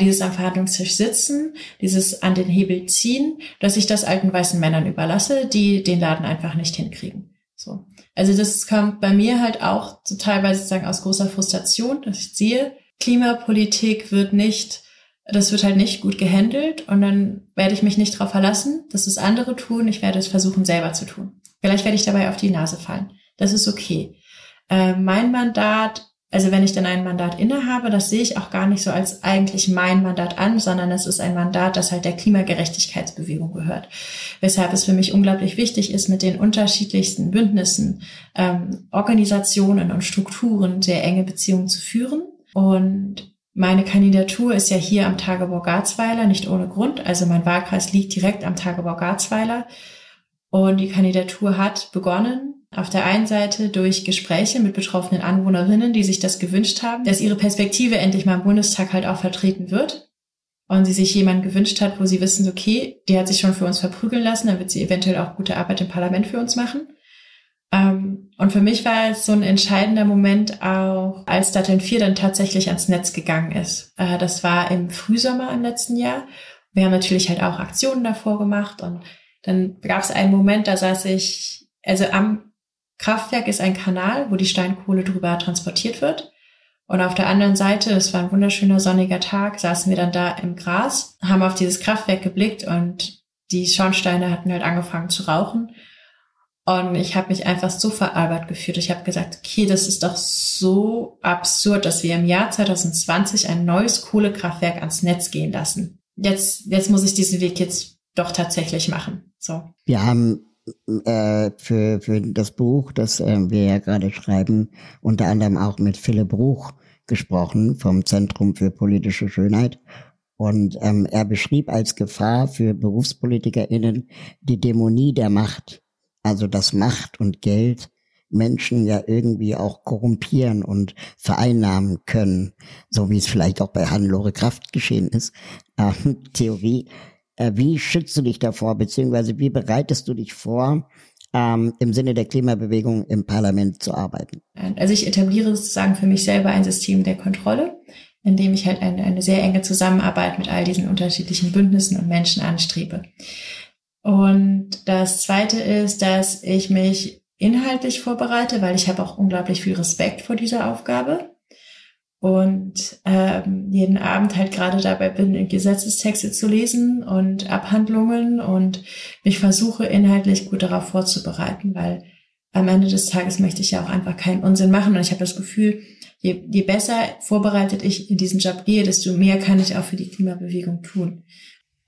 dieses am Verhandlungstisch sitzen, dieses an den Hebel ziehen, dass ich das alten weißen Männern überlasse, die den Laden einfach nicht hinkriegen. So. Also das kommt bei mir halt auch teilweise sozusagen aus großer Frustration, dass ich sehe, Klimapolitik wird nicht das wird halt nicht gut gehandelt und dann werde ich mich nicht darauf verlassen, dass es andere tun. Ich werde es versuchen, selber zu tun. Vielleicht werde ich dabei auf die Nase fallen. Das ist okay. Äh, mein Mandat also wenn ich dann ein Mandat innehabe, das sehe ich auch gar nicht so als eigentlich mein Mandat an, sondern es ist ein Mandat, das halt der Klimagerechtigkeitsbewegung gehört. Weshalb es für mich unglaublich wichtig ist, mit den unterschiedlichsten Bündnissen, ähm, Organisationen und Strukturen sehr enge Beziehungen zu führen. Und meine Kandidatur ist ja hier am Tagebau Garzweiler, nicht ohne Grund. Also mein Wahlkreis liegt direkt am Tagebau Garzweiler. Und die Kandidatur hat begonnen auf der einen Seite durch Gespräche mit betroffenen Anwohnerinnen, die sich das gewünscht haben, dass ihre Perspektive endlich mal im Bundestag halt auch vertreten wird. Und sie sich jemanden gewünscht hat, wo sie wissen, okay, die hat sich schon für uns verprügeln lassen, dann wird sie eventuell auch gute Arbeit im Parlament für uns machen. Ähm, und für mich war es so ein entscheidender Moment auch, als Datteln 4 dann tatsächlich ans Netz gegangen ist. Äh, das war im Frühsommer im letzten Jahr. Wir haben natürlich halt auch Aktionen davor gemacht und dann gab es einen Moment, da saß ich, also am Kraftwerk ist ein Kanal, wo die Steinkohle drüber transportiert wird. Und auf der anderen Seite, es war ein wunderschöner sonniger Tag, saßen wir dann da im Gras, haben auf dieses Kraftwerk geblickt und die Schornsteine hatten halt angefangen zu rauchen. Und ich habe mich einfach so veralbert gefühlt. Ich habe gesagt, okay, das ist doch so absurd, dass wir im Jahr 2020 ein neues Kohlekraftwerk ans Netz gehen lassen. Jetzt, jetzt muss ich diesen Weg jetzt doch tatsächlich machen. So. Wir haben äh, für, für das Buch, das äh, wir ja gerade schreiben, unter anderem auch mit Philipp Bruch gesprochen vom Zentrum für politische Schönheit. Und ähm, er beschrieb als Gefahr für BerufspolitikerInnen die Dämonie der Macht. Also dass Macht und Geld Menschen ja irgendwie auch korrumpieren und vereinnahmen können, so wie es vielleicht auch bei Hannelore Kraft geschehen ist. Ähm, Theorie wie schützt du dich davor, beziehungsweise wie bereitest du dich vor, ähm, im Sinne der Klimabewegung im Parlament zu arbeiten? Also ich etabliere sozusagen für mich selber ein System der Kontrolle, in dem ich halt eine, eine sehr enge Zusammenarbeit mit all diesen unterschiedlichen Bündnissen und Menschen anstrebe. Und das Zweite ist, dass ich mich inhaltlich vorbereite, weil ich habe auch unglaublich viel Respekt vor dieser Aufgabe und ähm, jeden Abend halt gerade dabei bin, Gesetzestexte zu lesen und Abhandlungen und mich versuche inhaltlich gut darauf vorzubereiten, weil am Ende des Tages möchte ich ja auch einfach keinen Unsinn machen und ich habe das Gefühl, je, je besser vorbereitet ich in diesen Job gehe, desto mehr kann ich auch für die Klimabewegung tun.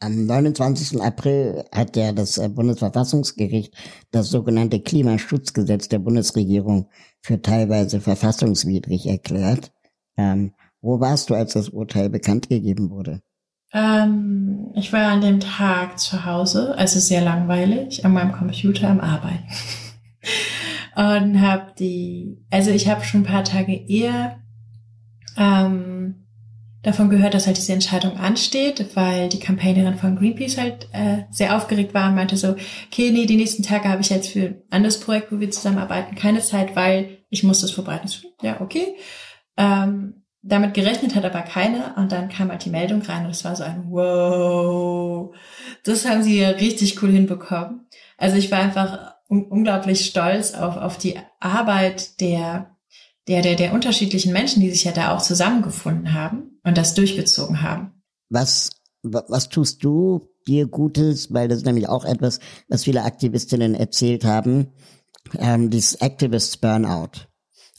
Am 29. April hat ja das äh, Bundesverfassungsgericht das sogenannte Klimaschutzgesetz der Bundesregierung für teilweise verfassungswidrig erklärt. Ähm, wo warst du, als das Urteil bekannt gegeben wurde? Ähm, ich war an dem Tag zu Hause, also sehr langweilig, an meinem Computer am Arbeiten. [LAUGHS] und habe die, also ich habe schon ein paar Tage eher ähm, davon gehört, dass halt diese Entscheidung ansteht, weil die Campaignerin von Greenpeace halt äh, sehr aufgeregt war und meinte so, okay, nee, die nächsten Tage habe ich jetzt für ein anderes Projekt, wo wir zusammenarbeiten, keine Zeit, weil ich muss das vorbereiten. Ja, okay. Ähm, damit gerechnet hat aber keiner und dann kam halt die Meldung rein und es war so ein Wow, das haben sie ja richtig cool hinbekommen. Also ich war einfach un unglaublich stolz auf, auf die Arbeit der, der, der, der unterschiedlichen Menschen, die sich ja da auch zusammengefunden haben und das durchgezogen haben. Was, was tust du dir Gutes, weil das ist nämlich auch etwas, was viele Aktivistinnen erzählt haben, ähm, dieses Activist Burnout.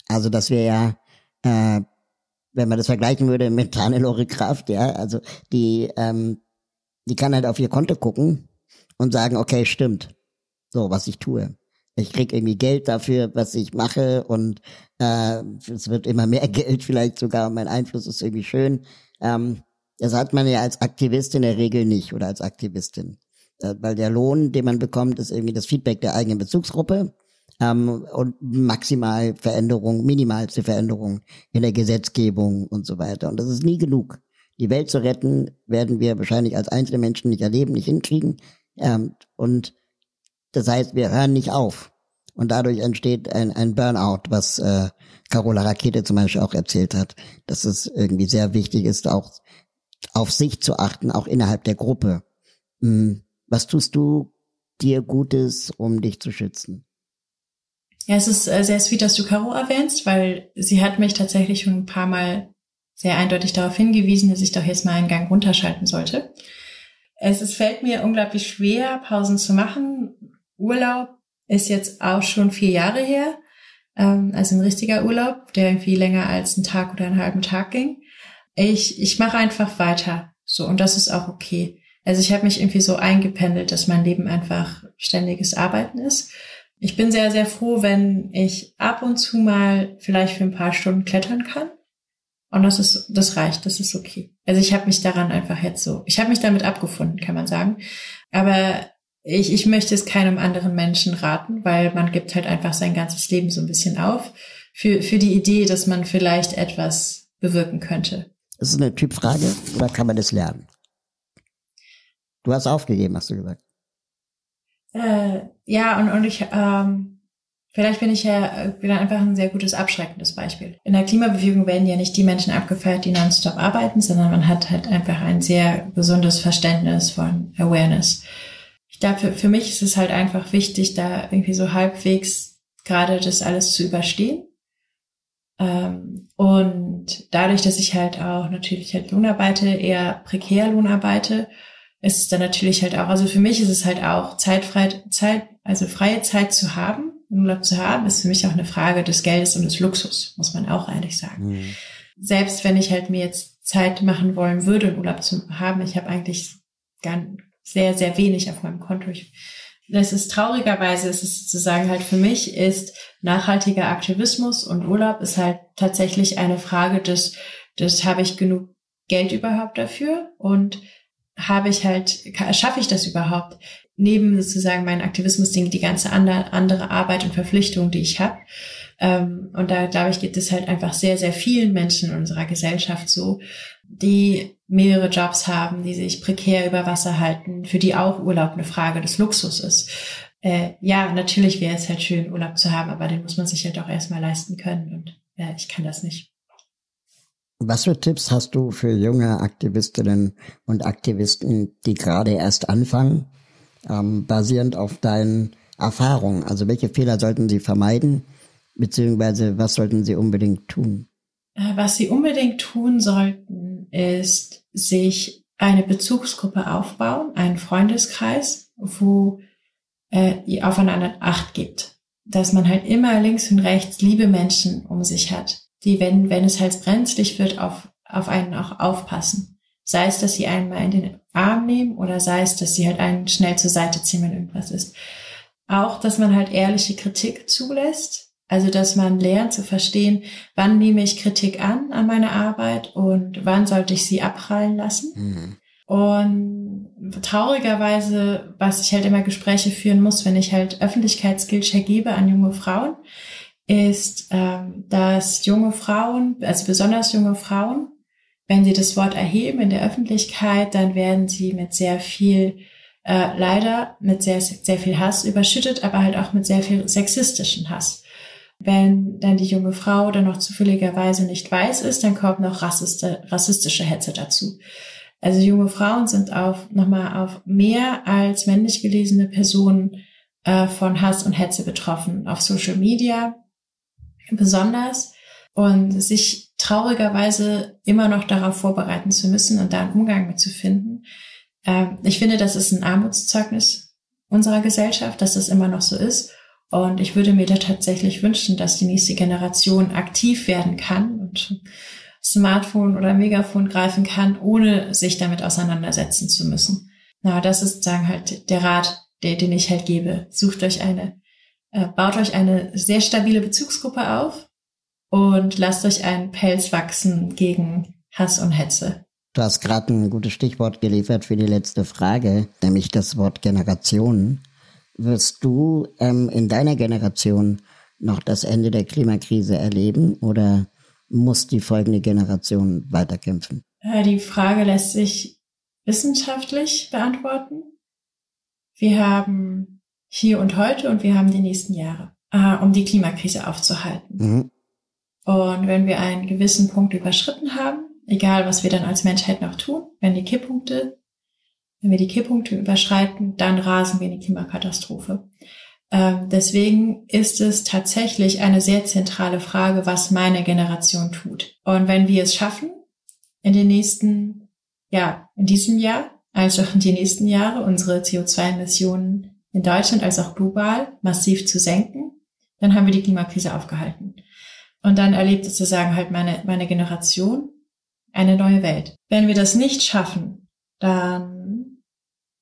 Also, dass wir ja äh, wenn man das vergleichen würde mit Hannelore Kraft, ja, also die, ähm, die kann halt auf ihr Konto gucken und sagen, okay, stimmt, so, was ich tue. Ich krieg irgendwie Geld dafür, was ich mache und äh, es wird immer mehr [LAUGHS] Geld vielleicht sogar und mein Einfluss ist irgendwie schön. Ähm, das hat man ja als Aktivist in der Regel nicht oder als Aktivistin. Äh, weil der Lohn, den man bekommt, ist irgendwie das Feedback der eigenen Bezugsgruppe ähm, und maximal Veränderung, minimalste Veränderung in der Gesetzgebung und so weiter. Und das ist nie genug. Die Welt zu retten, werden wir wahrscheinlich als einzelne Menschen nicht erleben, nicht hinkriegen. Ähm, und das heißt, wir hören nicht auf. Und dadurch entsteht ein, ein Burnout, was äh, Carola Rakete zum Beispiel auch erzählt hat, dass es irgendwie sehr wichtig ist, auch auf sich zu achten, auch innerhalb der Gruppe. Hm, was tust du dir Gutes, um dich zu schützen? Ja, es ist äh, sehr sweet, dass du Caro erwähnst, weil sie hat mich tatsächlich schon ein paar Mal sehr eindeutig darauf hingewiesen, dass ich doch jetzt mal einen Gang runterschalten sollte. Es, es fällt mir unglaublich schwer, Pausen zu machen. Urlaub ist jetzt auch schon vier Jahre her, ähm, also ein richtiger Urlaub, der irgendwie länger als einen Tag oder einen halben Tag ging. Ich, ich mache einfach weiter. So, und das ist auch okay. Also ich habe mich irgendwie so eingependelt, dass mein Leben einfach ständiges Arbeiten ist. Ich bin sehr, sehr froh, wenn ich ab und zu mal vielleicht für ein paar Stunden klettern kann. Und das ist, das reicht, das ist okay. Also ich habe mich daran einfach jetzt so, ich habe mich damit abgefunden, kann man sagen. Aber ich, ich möchte es keinem anderen Menschen raten, weil man gibt halt einfach sein ganzes Leben so ein bisschen auf für, für die Idee, dass man vielleicht etwas bewirken könnte. Ist es eine Typfrage oder kann man das lernen? Du hast aufgegeben, hast du gesagt. Äh, ja, und, und ich, ähm, vielleicht bin ich ja wieder einfach ein sehr gutes abschreckendes Beispiel. In der Klimabewegung werden ja nicht die Menschen abgefeiert, die nonstop arbeiten, sondern man hat halt einfach ein sehr gesundes Verständnis von Awareness. Ich glaube, für, für mich ist es halt einfach wichtig, da irgendwie so halbwegs gerade das alles zu überstehen. Ähm, und dadurch, dass ich halt auch natürlich halt Lohn arbeite, eher prekär Lohn arbeite, ist es dann natürlich halt auch, also für mich ist es halt auch zeitfrei, Zeit, also freie Zeit zu haben, Urlaub zu haben, ist für mich auch eine Frage des Geldes und des Luxus, muss man auch ehrlich sagen. Mhm. Selbst wenn ich halt mir jetzt Zeit machen wollen würde, Urlaub zu haben, ich habe eigentlich ganz sehr, sehr wenig auf meinem Konto. Ich, das ist traurigerweise, ist es sozusagen halt für mich ist nachhaltiger Aktivismus und Urlaub ist halt tatsächlich eine Frage des, des habe ich genug Geld überhaupt dafür und habe ich halt, schaffe ich das überhaupt? Neben sozusagen meinen Aktivismus-Ding, die ganze andere, Arbeit und Verpflichtung, die ich habe. Ähm, und da, glaube ich, gibt es halt einfach sehr, sehr vielen Menschen in unserer Gesellschaft so, die mehrere Jobs haben, die sich prekär über Wasser halten, für die auch Urlaub eine Frage des Luxus ist. Äh, ja, natürlich wäre es halt schön, Urlaub zu haben, aber den muss man sich halt auch erstmal leisten können. Und ja, ich kann das nicht. Was für Tipps hast du für junge Aktivistinnen und Aktivisten, die gerade erst anfangen, ähm, basierend auf deinen Erfahrungen? Also welche Fehler sollten sie vermeiden, beziehungsweise was sollten sie unbedingt tun? Äh, was sie unbedingt tun sollten, ist sich eine Bezugsgruppe aufbauen, einen Freundeskreis, wo äh, ihr aufeinander Acht gibt. Dass man halt immer links und rechts liebe Menschen um sich hat die, wenn, wenn es halt brenzlig wird, auf, auf einen auch aufpassen. Sei es, dass sie einen mal in den Arm nehmen oder sei es, dass sie halt einen schnell zur Seite ziehen, wenn irgendwas ist. Auch, dass man halt ehrliche Kritik zulässt. Also, dass man lernt zu verstehen, wann nehme ich Kritik an, an meine Arbeit und wann sollte ich sie abprallen lassen. Mhm. Und traurigerweise, was ich halt immer Gespräche führen muss, wenn ich halt Öffentlichkeitsskillshare gebe an junge Frauen, ist, ähm, dass junge Frauen, also besonders junge Frauen, wenn sie das Wort erheben in der Öffentlichkeit, dann werden sie mit sehr viel, äh, leider mit sehr, sehr viel Hass überschüttet, aber halt auch mit sehr viel sexistischen Hass. Wenn dann die junge Frau dann noch zufälligerweise nicht weiß ist, dann kommt noch rassiste, rassistische Hetze dazu. Also junge Frauen sind auf nochmal auf mehr als männlich gelesene Personen äh, von Hass und Hetze betroffen. Auf Social Media, besonders und sich traurigerweise immer noch darauf vorbereiten zu müssen und da einen Umgang mit zu finden. Ähm, ich finde, das ist ein Armutszeugnis unserer Gesellschaft, dass das immer noch so ist. Und ich würde mir da tatsächlich wünschen, dass die nächste Generation aktiv werden kann und Smartphone oder Megafon greifen kann, ohne sich damit auseinandersetzen zu müssen. Na, das ist sagen halt der Rat, den ich halt gebe. Sucht euch eine äh, baut euch eine sehr stabile Bezugsgruppe auf und lasst euch einen Pelz wachsen gegen Hass und Hetze. Du hast gerade ein gutes Stichwort geliefert für die letzte Frage, nämlich das Wort Generation. Wirst du ähm, in deiner Generation noch das Ende der Klimakrise erleben oder muss die folgende Generation weiterkämpfen? Äh, die Frage lässt sich wissenschaftlich beantworten. Wir haben hier und heute und wir haben die nächsten Jahre, äh, um die Klimakrise aufzuhalten. Mhm. Und wenn wir einen gewissen Punkt überschritten haben, egal was wir dann als Menschheit noch tun, wenn die Kipppunkte, wenn wir die Kipppunkte überschreiten, dann rasen wir in die Klimakatastrophe. Ähm, deswegen ist es tatsächlich eine sehr zentrale Frage, was meine Generation tut. Und wenn wir es schaffen, in den nächsten, ja, in diesem Jahr, als auch in die nächsten Jahre unsere CO2-Emissionen in Deutschland als auch global massiv zu senken, dann haben wir die Klimakrise aufgehalten. Und dann erlebt sozusagen halt meine, meine Generation eine neue Welt. Wenn wir das nicht schaffen, dann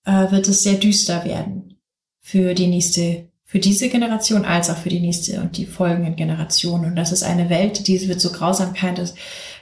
äh, wird es sehr düster werden für die nächste für diese Generation als auch für die nächste und die folgenden Generationen. Und das ist eine Welt, die wird so Grausamkeit, das,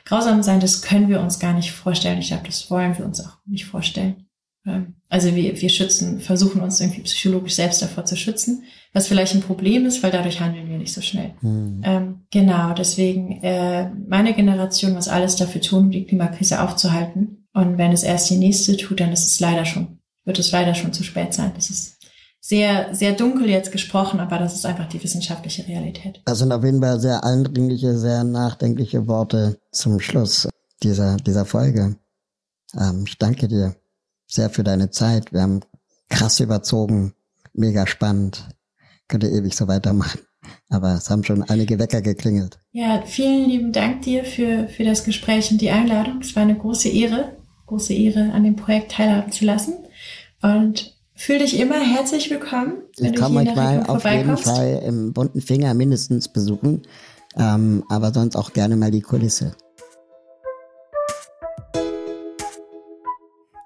grausam sein, das können wir uns gar nicht vorstellen. Ich glaube, das wollen wir uns auch nicht vorstellen. Ähm, also wir, wir schützen, versuchen uns irgendwie psychologisch selbst davor zu schützen, was vielleicht ein Problem ist, weil dadurch handeln wir nicht so schnell. Mhm. Ähm, genau, deswegen äh, meine Generation muss alles dafür tun, die Klimakrise aufzuhalten. Und wenn es erst die nächste tut, dann ist es leider schon, wird es leider schon zu spät sein. Das ist sehr, sehr dunkel jetzt gesprochen, aber das ist einfach die wissenschaftliche Realität. Das sind auf jeden Fall sehr eindringliche, sehr nachdenkliche Worte zum Schluss dieser, dieser Folge. Ähm, ich danke dir sehr für deine Zeit. Wir haben krass überzogen, mega spannend. Könnte ewig so weitermachen. Aber es haben schon einige Wecker geklingelt. Ja, vielen lieben Dank dir für, für das Gespräch und die Einladung. Es war eine große Ehre, große Ehre, an dem Projekt teilhaben zu lassen. Und Fühl dich immer herzlich willkommen. Wenn ich kann euch mal auf jeden Fall im bunten Finger mindestens besuchen, ähm, aber sonst auch gerne mal die Kulisse.